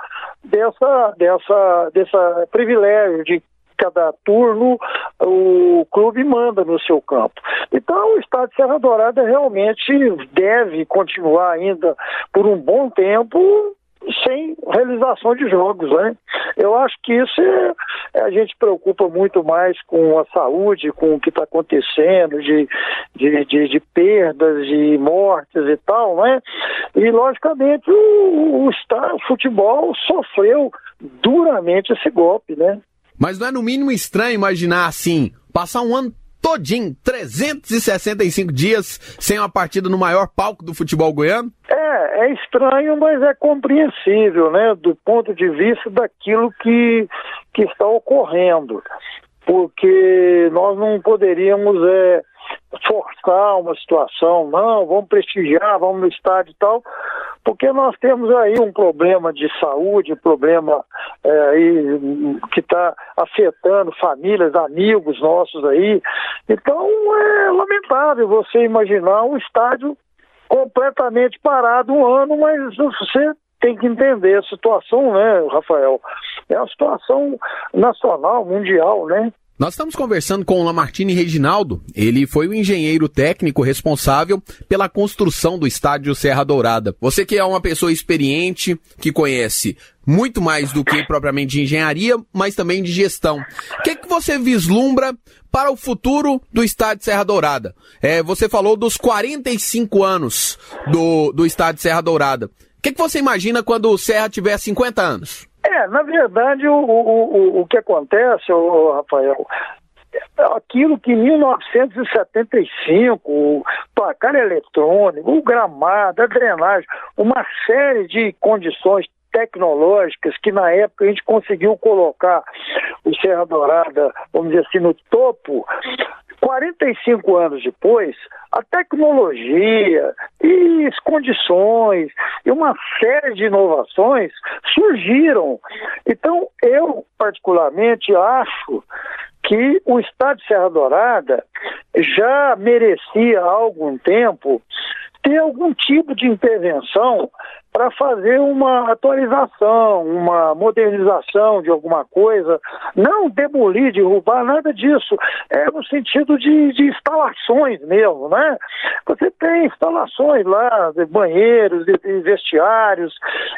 dessa, dessa, dessa privilégio de cada turno o clube manda no seu campo. Então o estado de Serra Dourada realmente deve continuar ainda por um bom tempo sem realização de jogos, né? Eu acho que isso é, a gente preocupa muito mais com a saúde, com o que está acontecendo, de, de, de, de, perdas, de mortes e tal, né? E logicamente o, o, o futebol sofreu duramente esse golpe, né? Mas não é no mínimo estranho imaginar assim, passar um ano todinho, 365 dias, sem uma partida no maior palco do futebol goiano? É, é estranho, mas é compreensível, né, do ponto de vista daquilo que, que está ocorrendo. Porque nós não poderíamos é, forçar uma situação, não, vamos prestigiar, vamos no estádio e tal, porque nós temos aí um problema de saúde, um problema é, aí, que está afetando famílias, amigos nossos aí. Então é lamentável você imaginar um estádio completamente parado um ano, mas você tem que entender a situação, né, Rafael? É a situação nacional, mundial, né? Nós estamos conversando com o Lamartine Reginaldo. Ele foi o engenheiro técnico responsável pela construção do estádio Serra Dourada. Você que é uma pessoa experiente, que conhece muito mais do que propriamente de engenharia, mas também de gestão. O que, que você vislumbra para o futuro do estádio Serra Dourada? É, você falou dos 45 anos do, do estádio Serra Dourada. O que, que você imagina quando o Serra tiver 50 anos? É, na verdade, o, o, o, que acontece, o Rafael, aquilo que em 1975, o placar eletrônico, o gramado, a drenagem, uma série de condições tecnológicas que na época a gente conseguiu colocar o Serra Dourada, vamos dizer assim, no topo, 45 anos depois, a tecnologia e as condições e uma série de inovações surgiram. Então, eu particularmente acho que o Estado de Serra Dourada já merecia há algum tempo ter algum tipo de intervenção para fazer uma atualização, uma modernização de alguma coisa, não demolir, derrubar, nada disso. É no sentido de, de instalações mesmo, né? Você tem instalações lá, banheiros, de, de vestiários,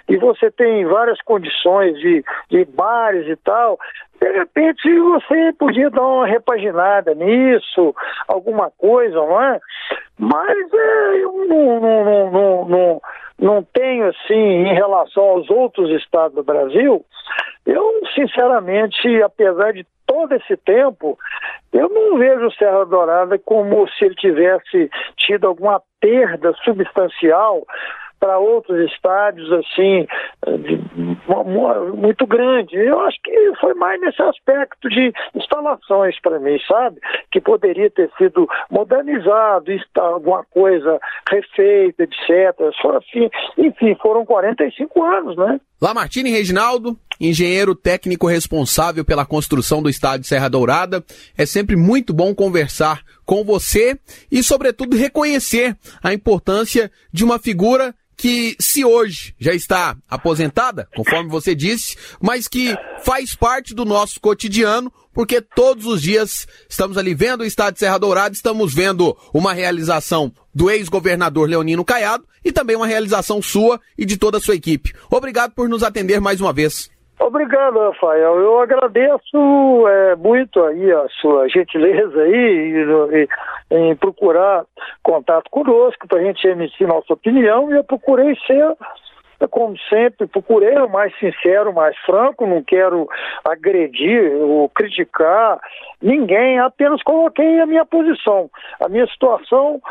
e você tem várias condições de, de bares e tal. De repente você podia dar uma repaginada nisso, alguma coisa, não é? Mas é, eu não, não, não, não, não tenho assim, em relação aos outros estados do Brasil, eu sinceramente, apesar de todo esse tempo, eu não vejo o Serra Dourada como se ele tivesse tido alguma perda substancial para outros estádios assim muito grande. Eu acho que foi mais nesse aspecto de instalações para mim, sabe? Que poderia ter sido modernizado, alguma coisa refeita, etc. Assim, enfim, foram 45 anos, né? Lamartine Reginaldo, engenheiro técnico responsável pela construção do estádio Serra Dourada. É sempre muito bom conversar com você e, sobretudo, reconhecer a importância de uma figura que se hoje já está aposentada, conforme você disse, mas que faz parte do nosso cotidiano, porque todos os dias estamos ali vendo o estado de Serra Dourada, estamos vendo uma realização do ex-governador Leonino Caiado e também uma realização sua e de toda a sua equipe. Obrigado por nos atender mais uma vez. Obrigado, Rafael. Eu agradeço é, muito aí a sua *laughs* gentileza aí em, procurar contato conosco para a gente emitir nossa opinião e eu procurei ser como sempre, procurei o mais sincero, o mais franco, não quero agredir ou criticar ninguém, apenas coloquei a minha posição, a minha situação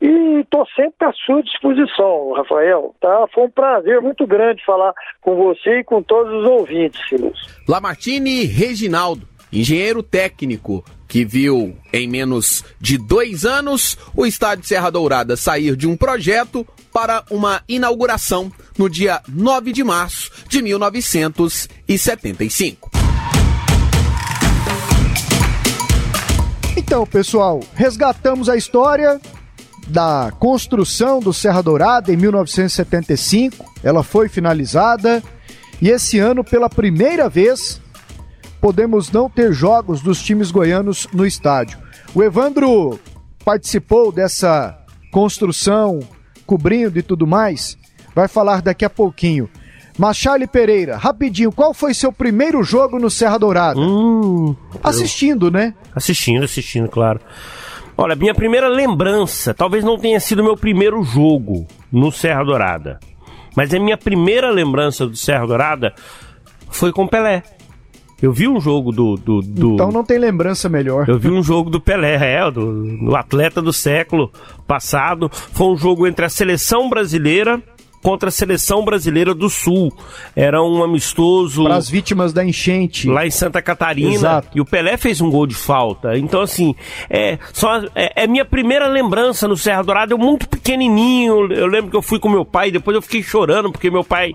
e estou sempre à sua disposição, Rafael. Tá? Foi um prazer muito grande falar com você e com todos os ouvintes, Silvio. Lamartine Reginaldo, engenheiro técnico, que viu em menos de dois anos o estádio Serra Dourada sair de um projeto para uma inauguração no dia 9 de março de 1975. Então, pessoal, resgatamos a história da construção do Serra Dourada em 1975. Ela foi finalizada e esse ano, pela primeira vez, podemos não ter jogos dos times goianos no estádio. O Evandro participou dessa construção, cobrindo e tudo mais, vai falar daqui a pouquinho. Mas Charlie Pereira, rapidinho, qual foi seu primeiro jogo no Serra Dourada? Hum, assistindo, eu... né? Assistindo, assistindo, claro. Olha, minha primeira lembrança, talvez não tenha sido meu primeiro jogo no Serra Dourada, mas a minha primeira lembrança do Serra Dourada foi com Pelé. Eu vi um jogo do, do, do, Então não tem lembrança melhor. Eu vi um jogo do Pelé, é, do, do atleta do século passado. Foi um jogo entre a seleção brasileira contra a seleção brasileira do Sul. Era um amistoso. Para as vítimas da enchente. Lá em Santa Catarina. Exato. E o Pelé fez um gol de falta. Então, assim, é, só, é, é minha primeira lembrança no Serra Dourada. Eu muito pequenininho. Eu lembro que eu fui com meu pai. Depois eu fiquei chorando porque meu pai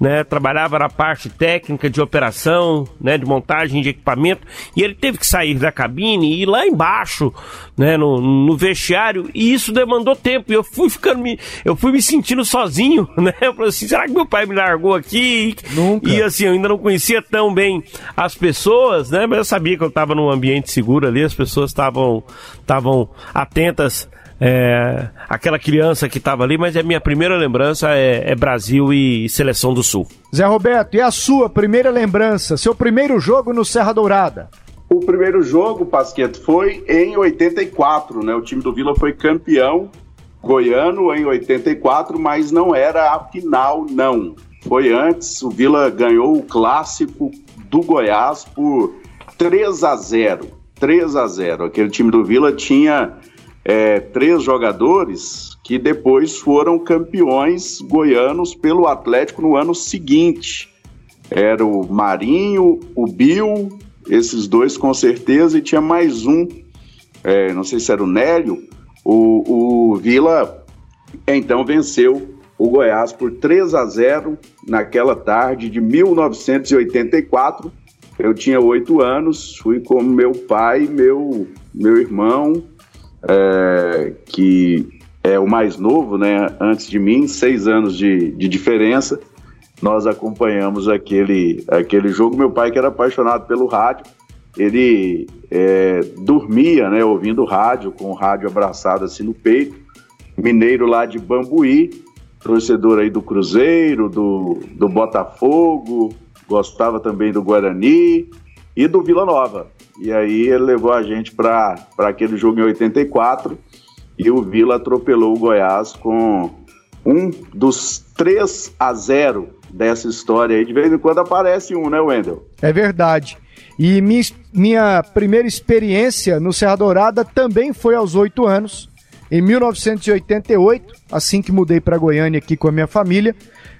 né, trabalhava na parte técnica de operação, né, de montagem de equipamento. E ele teve que sair da cabine e ir lá embaixo, né, no, no vestiário. E isso demandou tempo. E eu fui ficando me, eu fui me sentindo sozinho *laughs* né? Eu falei assim, será que meu pai me largou aqui? Nunca. E assim, eu ainda não conhecia tão bem as pessoas, né? Mas eu sabia que eu estava num ambiente seguro ali, as pessoas estavam estavam atentas é, aquela criança que estava ali, mas a minha primeira lembrança é, é, Brasil e Seleção do Sul. Zé Roberto, e a sua primeira lembrança, seu primeiro jogo no Serra Dourada? O primeiro jogo, Pasqueto, foi em 84, né? O time do Vila foi campeão goiano em 84, mas não era a final, não. Foi antes, o Vila ganhou o clássico do Goiás por 3 a 0. 3 a 0. Aquele time do Vila tinha é, três jogadores que depois foram campeões goianos pelo Atlético no ano seguinte. Era o Marinho, o Bill, esses dois com certeza, e tinha mais um, é, não sei se era o Nélio, o, o Vila então venceu o Goiás por 3 a 0 naquela tarde de 1984. Eu tinha oito anos, fui com meu pai, meu, meu irmão, é, que é o mais novo, né, antes de mim, seis anos de, de diferença. Nós acompanhamos aquele, aquele jogo. Meu pai, que era apaixonado pelo rádio, ele é, dormia, né, ouvindo rádio, com o rádio abraçado assim no peito. Mineiro lá de Bambuí, torcedor aí do Cruzeiro, do, do Botafogo, gostava também do Guarani e do Vila Nova. E aí ele levou a gente para aquele jogo em 84 e o Vila atropelou o Goiás com um dos 3 a 0 dessa história aí. De vez em quando aparece um, né, Wendel? É verdade. E minha, minha primeira experiência no Serra Dourada também foi aos oito anos, em 1988, assim que mudei para Goiânia aqui com a minha família,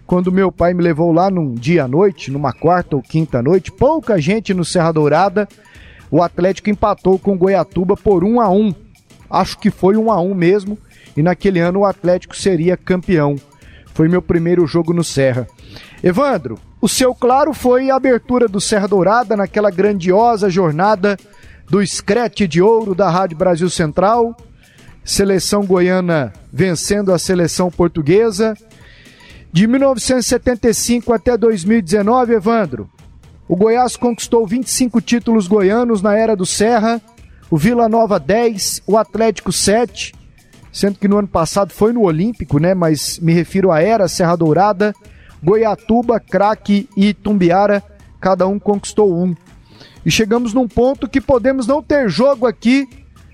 quando meu pai me levou lá num dia à noite, numa quarta ou quinta noite, pouca gente no Serra Dourada, o Atlético empatou com o Goiatuba por 1 a 1. Acho que foi 1 a 1 mesmo, e naquele ano o Atlético seria campeão. Foi meu primeiro jogo no Serra. Evandro, o seu claro foi a abertura do Serra Dourada naquela grandiosa jornada do Screte de Ouro da Rádio Brasil Central, seleção goiana vencendo a seleção portuguesa. De 1975 até 2019, Evandro, o Goiás conquistou 25 títulos goianos na era do Serra, o Vila Nova 10, o Atlético 7, sendo que no ano passado foi no Olímpico, né? Mas me refiro à era Serra Dourada Goiatuba, Craque e Tumbiara, cada um conquistou um. E chegamos num ponto que podemos não ter jogo aqui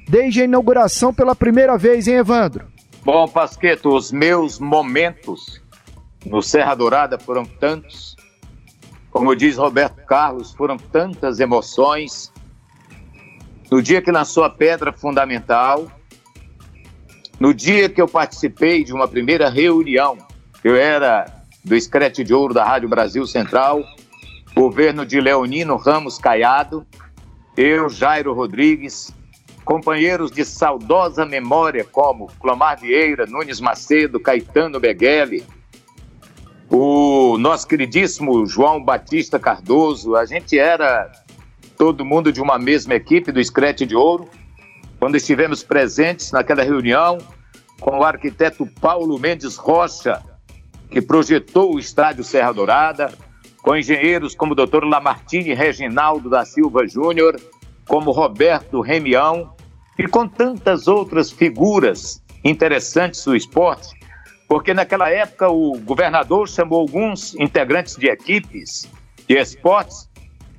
desde a inauguração pela primeira vez, hein, Evandro? Bom, Pasqueto, os meus momentos no Serra Dourada foram tantos. Como diz Roberto Carlos, foram tantas emoções. No dia que lançou a pedra fundamental, no dia que eu participei de uma primeira reunião, eu era do Escrete de Ouro da Rádio Brasil Central, governo de Leonino Ramos Caiado, eu, Jairo Rodrigues, companheiros de saudosa memória como Clomar Vieira, Nunes Macedo, Caetano Beghelli, o nosso queridíssimo João Batista Cardoso, a gente era todo mundo de uma mesma equipe do Escrete de Ouro, quando estivemos presentes naquela reunião com o arquiteto Paulo Mendes Rocha, que projetou o estádio Serra Dourada, com engenheiros como o Dr. Lamartine Reginaldo da Silva Júnior, como Roberto Remião e com tantas outras figuras interessantes do esporte, porque naquela época o governador chamou alguns integrantes de equipes de esportes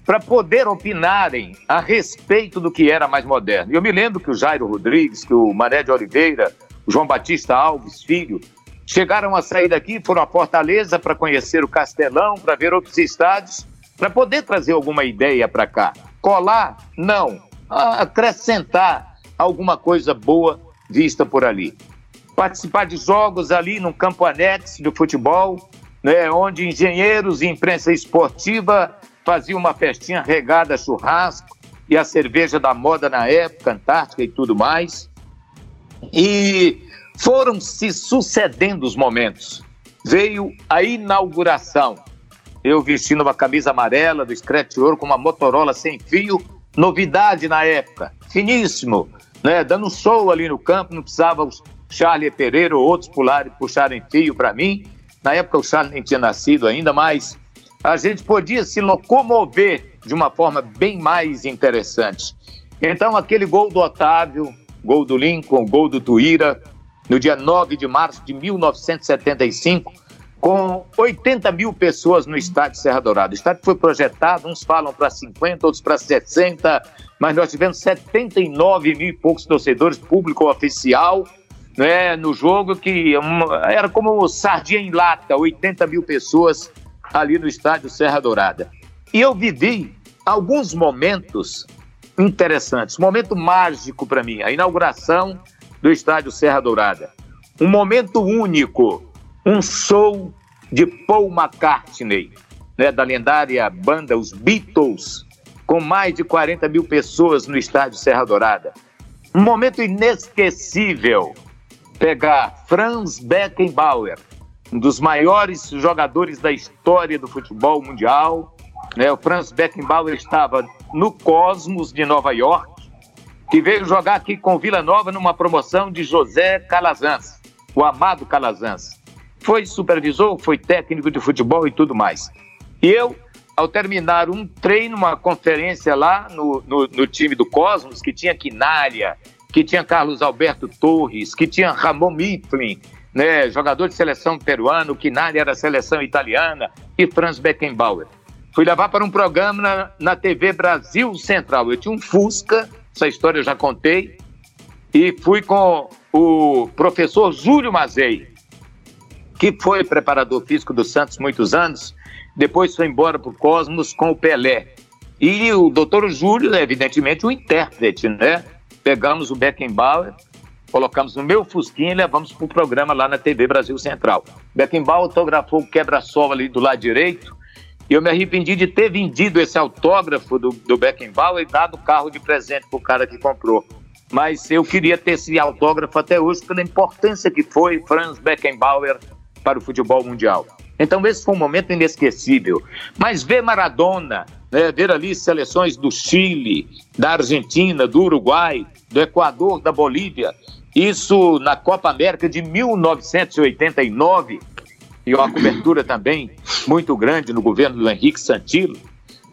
para poder opinarem a respeito do que era mais moderno. Eu me lembro que o Jairo Rodrigues, que o Mané de Oliveira, o João Batista Alves Filho, chegaram a sair daqui, foram a Fortaleza para conhecer o Castelão, para ver outros estádios, para poder trazer alguma ideia para cá. Colar? Não. Acrescentar alguma coisa boa vista por ali. Participar de jogos ali no campo anexo de futebol, né, onde engenheiros e imprensa esportiva faziam uma festinha regada a churrasco e a cerveja da moda na época, Antártica e tudo mais. E foram se sucedendo os momentos. Veio a inauguração. Eu vestindo uma camisa amarela do Scratch Ouro com uma Motorola sem fio, novidade na época, finíssimo, né? Dando um show ali no campo, não precisava o Charlie Pereira ou outros pularem, puxarem fio para mim. Na época o Charlie nem tinha nascido ainda, mas a gente podia se locomover de uma forma bem mais interessante. Então, aquele gol do Otávio, gol do Lincoln, gol do Tuíra, no dia 9 de março de 1975, com 80 mil pessoas no estádio Serra Dourada. O estádio foi projetado, uns falam para 50, outros para 60, mas nós tivemos 79 mil e poucos torcedores, público oficial, né, no jogo que era como sardinha em lata, 80 mil pessoas ali no estádio Serra Dourada. E eu vivi alguns momentos interessantes, momento mágico para mim, a inauguração do estádio Serra Dourada. Um momento único, um show de Paul McCartney, né, da lendária banda Os Beatles, com mais de 40 mil pessoas no estádio Serra Dourada. Um momento inesquecível, pegar Franz Beckenbauer, um dos maiores jogadores da história do futebol mundial. Né? O Franz Beckenbauer estava no Cosmos de Nova York, que veio jogar aqui com Vila Nova numa promoção de José Calazans, o amado Calazans. Foi supervisor, foi técnico de futebol e tudo mais. E eu, ao terminar um treino, uma conferência lá no, no, no time do Cosmos, que tinha Quinalha, que tinha Carlos Alberto Torres, que tinha Ramon Mifflin, né, jogador de seleção peruano, Quinalha era seleção italiana, e Franz Beckenbauer. Fui levar para um programa na, na TV Brasil Central. Eu tinha um Fusca essa história eu já contei. E fui com o professor Júlio Mazei, que foi preparador físico do Santos muitos anos, depois foi embora para o Cosmos com o Pelé. E o doutor Júlio, evidentemente, o intérprete, né? Pegamos o Beckenbauer, colocamos no meu fusquinha e levamos para o programa lá na TV Brasil Central. Beckenbauer autografou o quebra-sol ali do lado direito, e eu me arrependi de ter vendido esse autógrafo do, do Beckenbauer e dado o carro de presente para o cara que comprou. Mas eu queria ter esse autógrafo até hoje pela importância que foi Franz Beckenbauer para o futebol mundial. Então esse foi um momento inesquecível. Mas ver Maradona, né, ver ali seleções do Chile, da Argentina, do Uruguai, do Equador, da Bolívia, isso na Copa América de 1989, e uma cobertura também muito grande no governo do Henrique Santilo,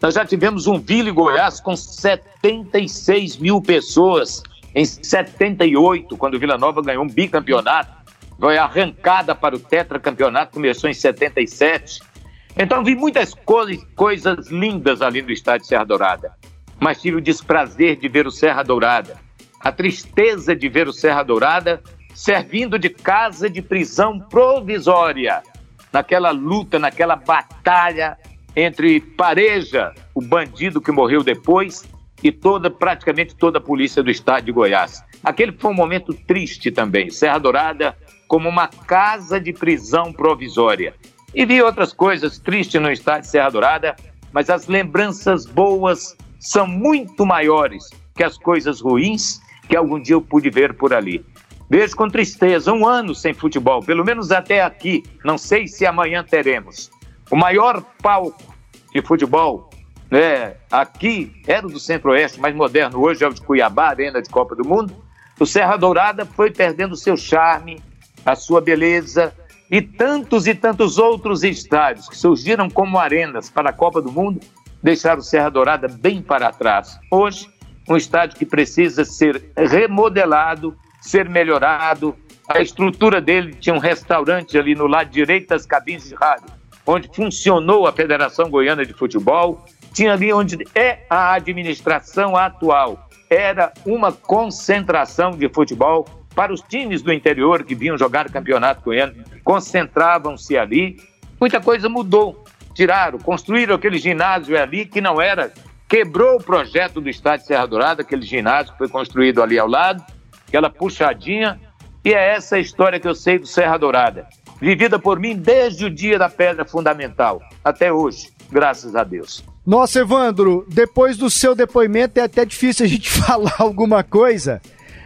nós já tivemos um Vila Goiás com 76 mil pessoas em 78, quando o Vila Nova ganhou um bicampeonato. Foi arrancada para o tetracampeonato, começou em 77. Então vi muitas co coisas lindas ali no estádio Serra Dourada. Mas tive o desprazer de ver o Serra Dourada, a tristeza de ver o Serra Dourada servindo de casa de prisão provisória naquela luta, naquela batalha entre Pareja, o bandido que morreu depois, e toda, praticamente toda a polícia do estado de Goiás. Aquele foi um momento triste também. Serra Dourada como uma casa de prisão provisória. E vi outras coisas tristes no estado de Serra Dourada, mas as lembranças boas são muito maiores que as coisas ruins que algum dia eu pude ver por ali. Vejo com tristeza um ano sem futebol, pelo menos até aqui. Não sei se amanhã teremos. O maior palco de futebol né, aqui era o do Centro-Oeste, mais moderno hoje é o de Cuiabá, Arena de Copa do Mundo. O Serra Dourada foi perdendo seu charme, a sua beleza e tantos e tantos outros estádios que surgiram como arenas para a Copa do Mundo deixaram o Serra Dourada bem para trás. Hoje, um estádio que precisa ser remodelado, ser melhorado. A estrutura dele tinha um restaurante ali no lado direito das cabines de rádio, onde funcionou a Federação Goiana de Futebol tinha ali onde é a administração atual. Era uma concentração de futebol para os times do interior que vinham jogar o campeonato goiano, concentravam-se ali. Muita coisa mudou. Tiraram, construíram aquele ginásio ali que não era. Quebrou o projeto do estádio Serra Dourada, aquele ginásio que foi construído ali ao lado, aquela puxadinha. E é essa a história que eu sei do Serra Dourada, vivida por mim desde o dia da pedra fundamental até hoje, graças a Deus. Nossa, Evandro, depois do seu depoimento é até difícil a gente *laughs* falar alguma coisa,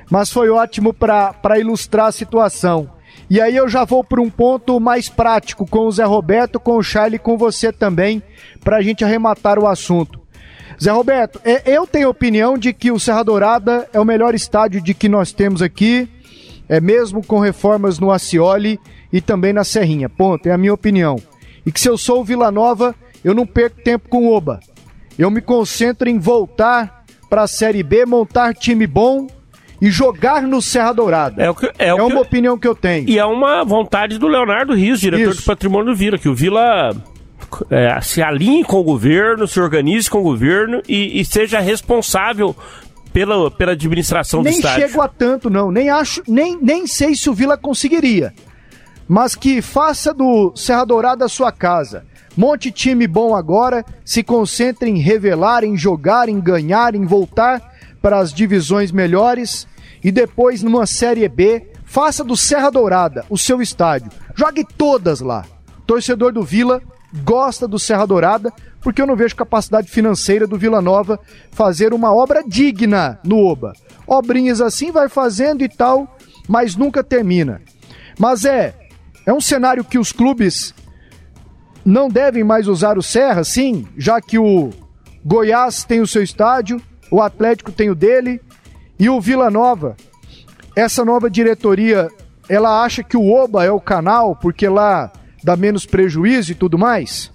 mas foi ótimo para ilustrar a situação. E aí eu já vou para um ponto mais prático com o Zé Roberto, com o Charlie com você também, para a gente arrematar o assunto. Zé Roberto, é, eu tenho a opinião de que o Serra Dourada é o melhor estádio de que nós temos aqui, é mesmo com reformas no Acioli e também na Serrinha. Ponto, é a minha opinião. E que se eu sou o Vila Nova, eu não perco tempo com Oba. Eu me concentro em voltar para a Série B, montar time bom e jogar no Serra Dourada. É, o que, é, é o uma que... opinião que eu tenho. E é uma vontade do Leonardo Rios, diretor Isso. de patrimônio do Vila, que o Vila é, se alinhe com o governo, se organize com o governo e, e seja responsável pela, pela administração nem do estádio. Nem chego a tanto, não. Nem acho, nem, nem sei se o Vila conseguiria. Mas que faça do Serra Dourada a sua casa. Monte time bom agora, se concentre em revelar, em jogar, em ganhar, em voltar para as divisões melhores e depois numa Série B, faça do Serra Dourada o seu estádio. Jogue todas lá. Torcedor do Vila gosta do Serra Dourada, porque eu não vejo capacidade financeira do Vila Nova fazer uma obra digna no Oba. Obrinhas assim vai fazendo e tal, mas nunca termina. Mas é, é um cenário que os clubes não devem mais usar o Serra, sim, já que o Goiás tem o seu estádio, o Atlético tem o dele e o Vila Nova. Essa nova diretoria, ela acha que o Oba é o canal porque lá dá menos prejuízo e tudo mais?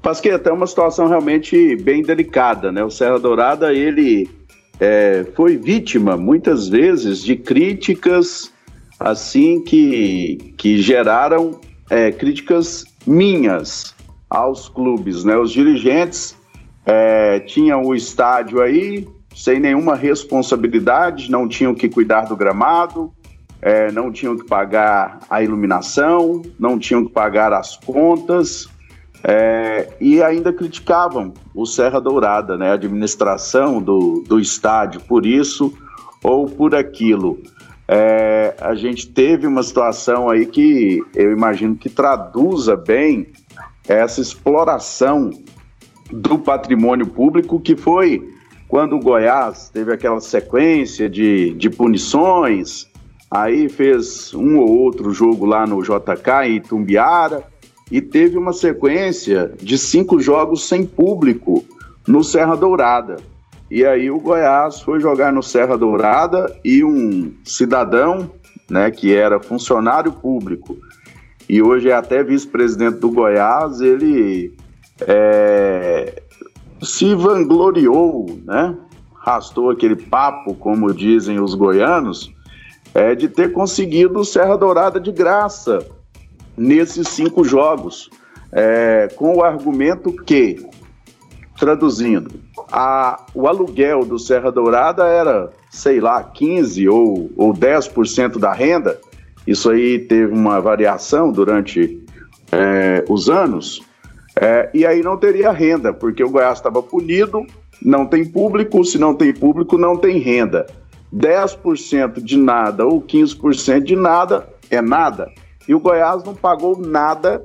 Pasqueta, é uma situação realmente bem delicada, né? O Serra Dourada, ele é, foi vítima, muitas vezes, de críticas assim que, que geraram é, críticas minhas aos clubes, né? Os dirigentes é, tinham o estádio aí sem nenhuma responsabilidade, não tinham que cuidar do gramado, é, não tinham que pagar a iluminação, não tinham que pagar as contas é, e ainda criticavam o Serra Dourada, né? A administração do, do estádio por isso ou por aquilo é, a gente teve uma situação aí que eu imagino que traduza bem essa exploração do patrimônio público que foi quando o Goiás teve aquela sequência de, de punições, aí fez um ou outro jogo lá no JK em Tumbiara e teve uma sequência de cinco jogos sem público no Serra Dourada. E aí o Goiás foi jogar no Serra Dourada e um cidadão, né, que era funcionário público e hoje é até vice-presidente do Goiás, ele é, se vangloriou, né, rastou aquele papo, como dizem os goianos, é, de ter conseguido Serra Dourada de graça nesses cinco jogos, é, com o argumento que, traduzindo, a, o aluguel do Serra Dourada era, sei lá, 15% ou, ou 10% da renda. Isso aí teve uma variação durante é, os anos, é, e aí não teria renda, porque o Goiás estava punido, não tem público, se não tem público, não tem renda. 10% de nada ou 15% de nada é nada. E o Goiás não pagou nada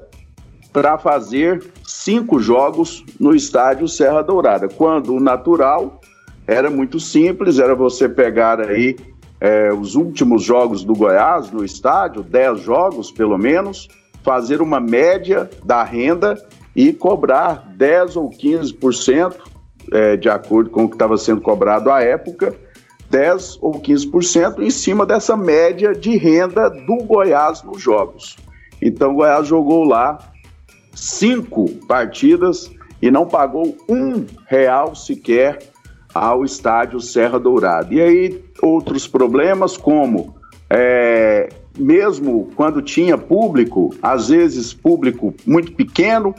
para fazer cinco jogos no estádio Serra Dourada, quando o natural era muito simples, era você pegar aí é, os últimos jogos do Goiás no estádio, 10 jogos pelo menos, fazer uma média da renda e cobrar 10 ou 15%, é, de acordo com o que estava sendo cobrado à época, 10 ou 15% em cima dessa média de renda do Goiás nos jogos. Então o Goiás jogou lá cinco partidas e não pagou um real sequer ao estádio Serra Dourada. E aí outros problemas como é, mesmo quando tinha público, às vezes público muito pequeno,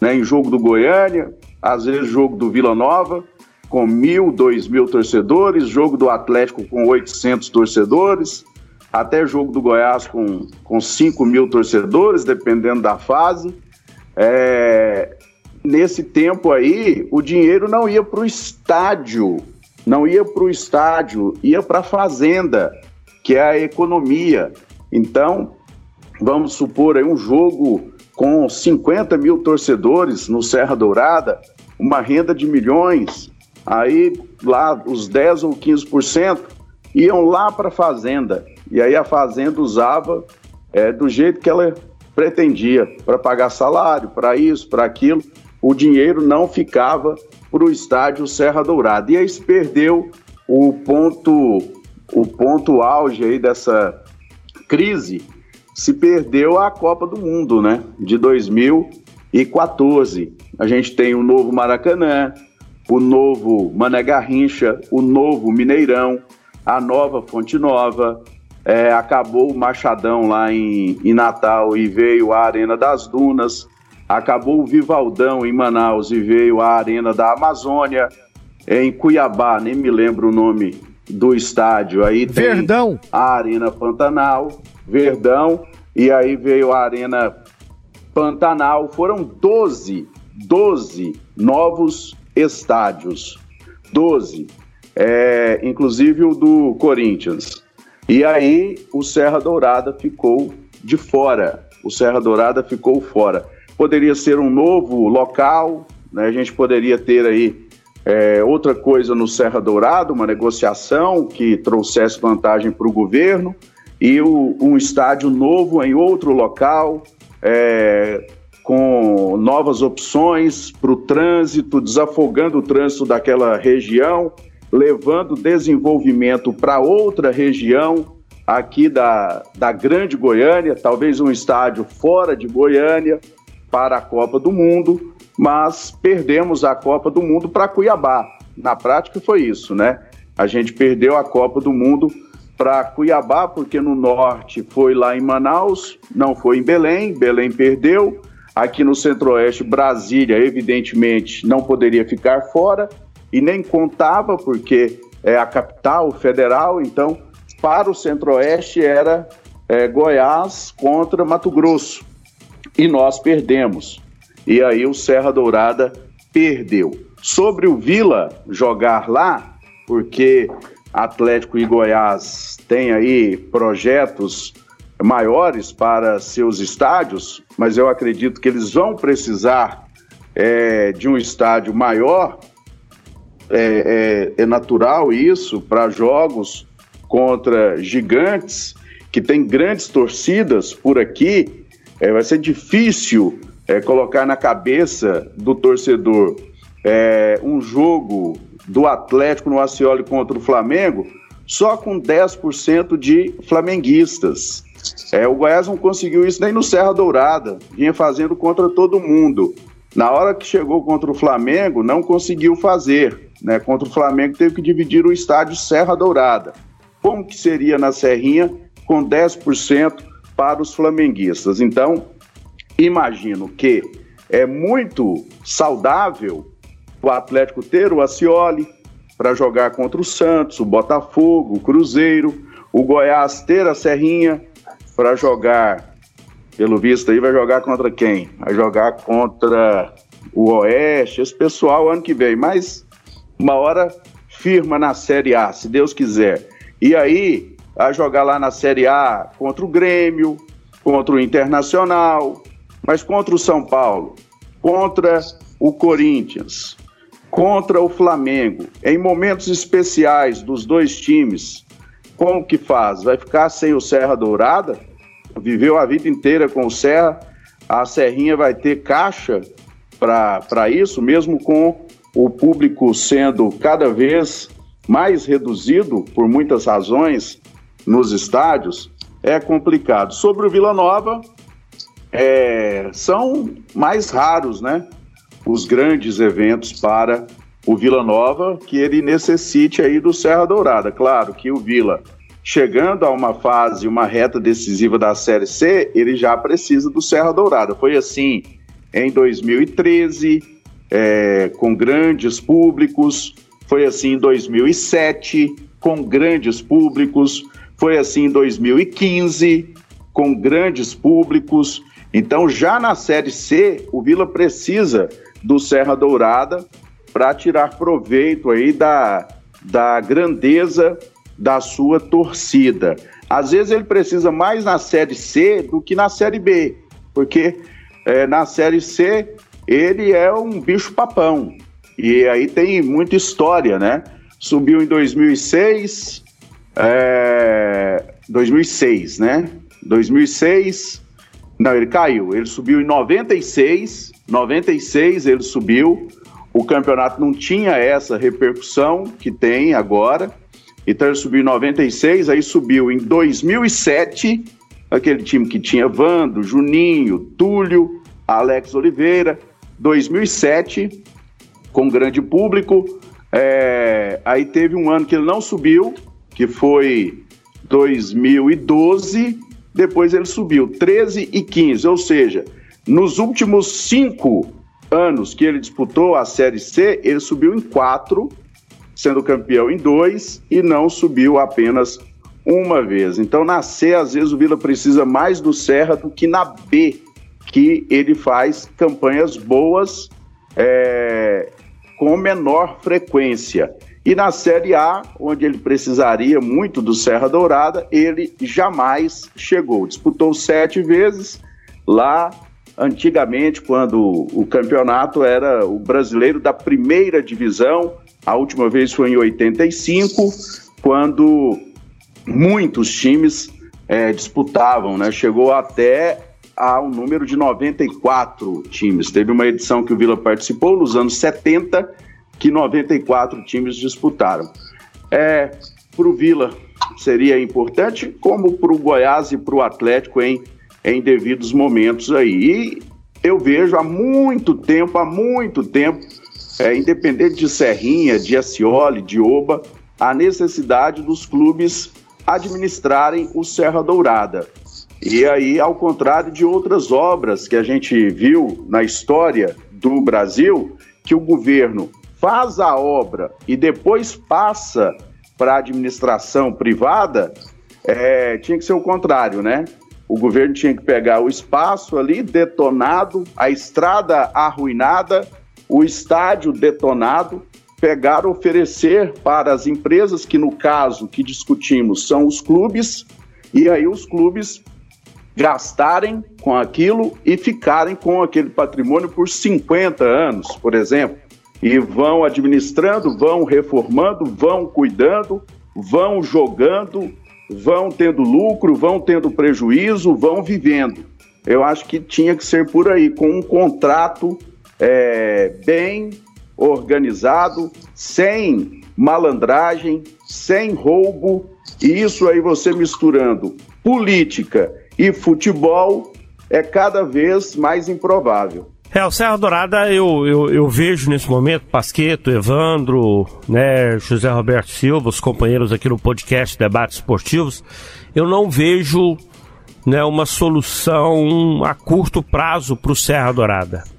né, em jogo do Goiânia, às vezes jogo do Vila Nova, com mil, dois mil torcedores, jogo do Atlético com 800 torcedores, até jogo do Goiás com, com 5 mil torcedores, dependendo da fase. É, nesse tempo aí, o dinheiro não ia para o estádio, não ia para o estádio, ia para a fazenda, que é a economia. Então, vamos supor aí um jogo com 50 mil torcedores no Serra Dourada, uma renda de milhões, aí lá os 10 ou 15% iam lá para a fazenda. E aí a fazenda usava é, do jeito que ela pretendia, para pagar salário, para isso, para aquilo. O dinheiro não ficava para o estádio Serra Dourada. E aí se perdeu o ponto, o ponto auge aí dessa crise se perdeu a Copa do Mundo, né? De 2014. A gente tem o novo Maracanã, o novo Mané Garrincha, o novo Mineirão, a nova Fonte Nova. É, acabou o Machadão lá em, em Natal e veio a Arena das Dunas. Acabou o Vivaldão em Manaus e veio a Arena da Amazônia. Em Cuiabá, nem me lembro o nome do estádio. Aí tem Verdão. a Arena Pantanal. Verdão, e aí veio a Arena Pantanal. Foram 12, 12 novos estádios. 12. É, inclusive o do Corinthians. E aí o Serra Dourada ficou de fora. O Serra Dourada ficou fora. Poderia ser um novo local, né? a gente poderia ter aí é, outra coisa no Serra Dourada, uma negociação que trouxesse vantagem para o governo e o, um estádio novo em outro local, é, com novas opções para o trânsito, desafogando o trânsito daquela região, levando desenvolvimento para outra região aqui da, da Grande Goiânia, talvez um estádio fora de Goiânia para a Copa do Mundo, mas perdemos a Copa do Mundo para Cuiabá. Na prática foi isso, né? A gente perdeu a Copa do Mundo para Cuiabá, porque no norte foi lá em Manaus, não foi em Belém, Belém perdeu. Aqui no centro-oeste, Brasília, evidentemente, não poderia ficar fora e nem contava, porque é a capital federal, então, para o centro-oeste era é, Goiás contra Mato Grosso. E nós perdemos. E aí o Serra Dourada perdeu. Sobre o Vila jogar lá, porque Atlético e Goiás têm aí projetos maiores para seus estádios, mas eu acredito que eles vão precisar é, de um estádio maior. É, é, é natural isso para jogos contra gigantes que tem grandes torcidas por aqui. É, vai ser difícil é, colocar na cabeça do torcedor é, um jogo do Atlético no Acioli contra o Flamengo, só com 10% de flamenguistas. É, o Goiás não conseguiu isso nem no Serra Dourada, vinha fazendo contra todo mundo. Na hora que chegou contra o Flamengo, não conseguiu fazer. Né? Contra o Flamengo teve que dividir o estádio Serra Dourada. Como que seria na Serrinha com 10% para os flamenguistas? Então, imagino que é muito saudável o Atlético ter o Acioli para jogar contra o Santos, o Botafogo, o Cruzeiro, o Goiás ter a Serrinha para jogar pelo visto aí, vai jogar contra quem? Vai jogar contra o Oeste, esse pessoal ano que vem. Mas uma hora firma na Série A, se Deus quiser. E aí, a jogar lá na Série A contra o Grêmio, contra o Internacional, mas contra o São Paulo, contra o Corinthians, contra o Flamengo, em momentos especiais dos dois times, como que faz? Vai ficar sem o Serra Dourada? Viveu a vida inteira com o Serra, a Serrinha vai ter caixa para isso, mesmo com o público sendo cada vez mais reduzido por muitas razões nos estádios, é complicado. Sobre o Vila Nova, é, são mais raros, né? Os grandes eventos para o Vila Nova, que ele necessite aí do Serra Dourada. Claro que o Vila, chegando a uma fase, uma reta decisiva da Série C, ele já precisa do Serra Dourada. Foi assim em 2013, é, com grandes públicos, foi assim em 2007, com grandes públicos, foi assim em 2015, com grandes públicos. Então, já na Série C, o Vila precisa do Serra Dourada para tirar proveito aí da, da grandeza da sua torcida. Às vezes ele precisa mais na Série C do que na Série B, porque é, na Série C ele é um bicho papão. E aí tem muita história, né? Subiu em 2006, é, 2006, né? 2006, não, ele caiu. Ele subiu em 96, 96 ele subiu. O campeonato não tinha essa repercussão que tem agora. Ele subiu em 96, aí subiu em 2007, aquele time que tinha Vando, Juninho, Túlio, Alex Oliveira. 2007, com grande público. É, aí teve um ano que ele não subiu, que foi 2012. Depois ele subiu 13 e 15, ou seja, nos últimos cinco anos que ele disputou a Série C, ele subiu em quatro, sendo campeão em dois e não subiu apenas uma vez. Então, na C, às vezes, o Vila precisa mais do Serra do que na B, que ele faz campanhas boas é, com menor frequência. E na Série A, onde ele precisaria muito do Serra Dourada, ele jamais chegou. Disputou sete vezes lá antigamente, quando o campeonato era o brasileiro da primeira divisão, a última vez foi em 85, quando muitos times é, disputavam, né? Chegou até ao número de 94 times. Teve uma edição que o Vila participou nos anos 70, que 94 times disputaram. É, para o Vila seria importante, como para o Goiás e para o Atlético em, em devidos momentos aí. E eu vejo há muito tempo, há muito tempo, é, independente de Serrinha, de Acioli, de Oba, a necessidade dos clubes administrarem o Serra Dourada. E aí, ao contrário de outras obras que a gente viu na história do Brasil, que o governo faz a obra e depois passa para a administração privada, é, tinha que ser o contrário, né? O governo tinha que pegar o espaço ali detonado, a estrada arruinada, o estádio detonado, pegar, oferecer para as empresas, que no caso que discutimos são os clubes, e aí os clubes gastarem com aquilo e ficarem com aquele patrimônio por 50 anos, por exemplo. E vão administrando, vão reformando, vão cuidando, vão jogando, vão tendo lucro, vão tendo prejuízo, vão vivendo. Eu acho que tinha que ser por aí, com um contrato é, bem organizado, sem malandragem, sem roubo, e isso aí você misturando política e futebol é cada vez mais improvável. É, o Serra Dourada eu, eu, eu, vejo nesse momento, Pasqueto, Evandro, né, José Roberto Silva, os companheiros aqui no podcast Debates Esportivos, eu não vejo né, uma solução a curto prazo para o Serra Dourada.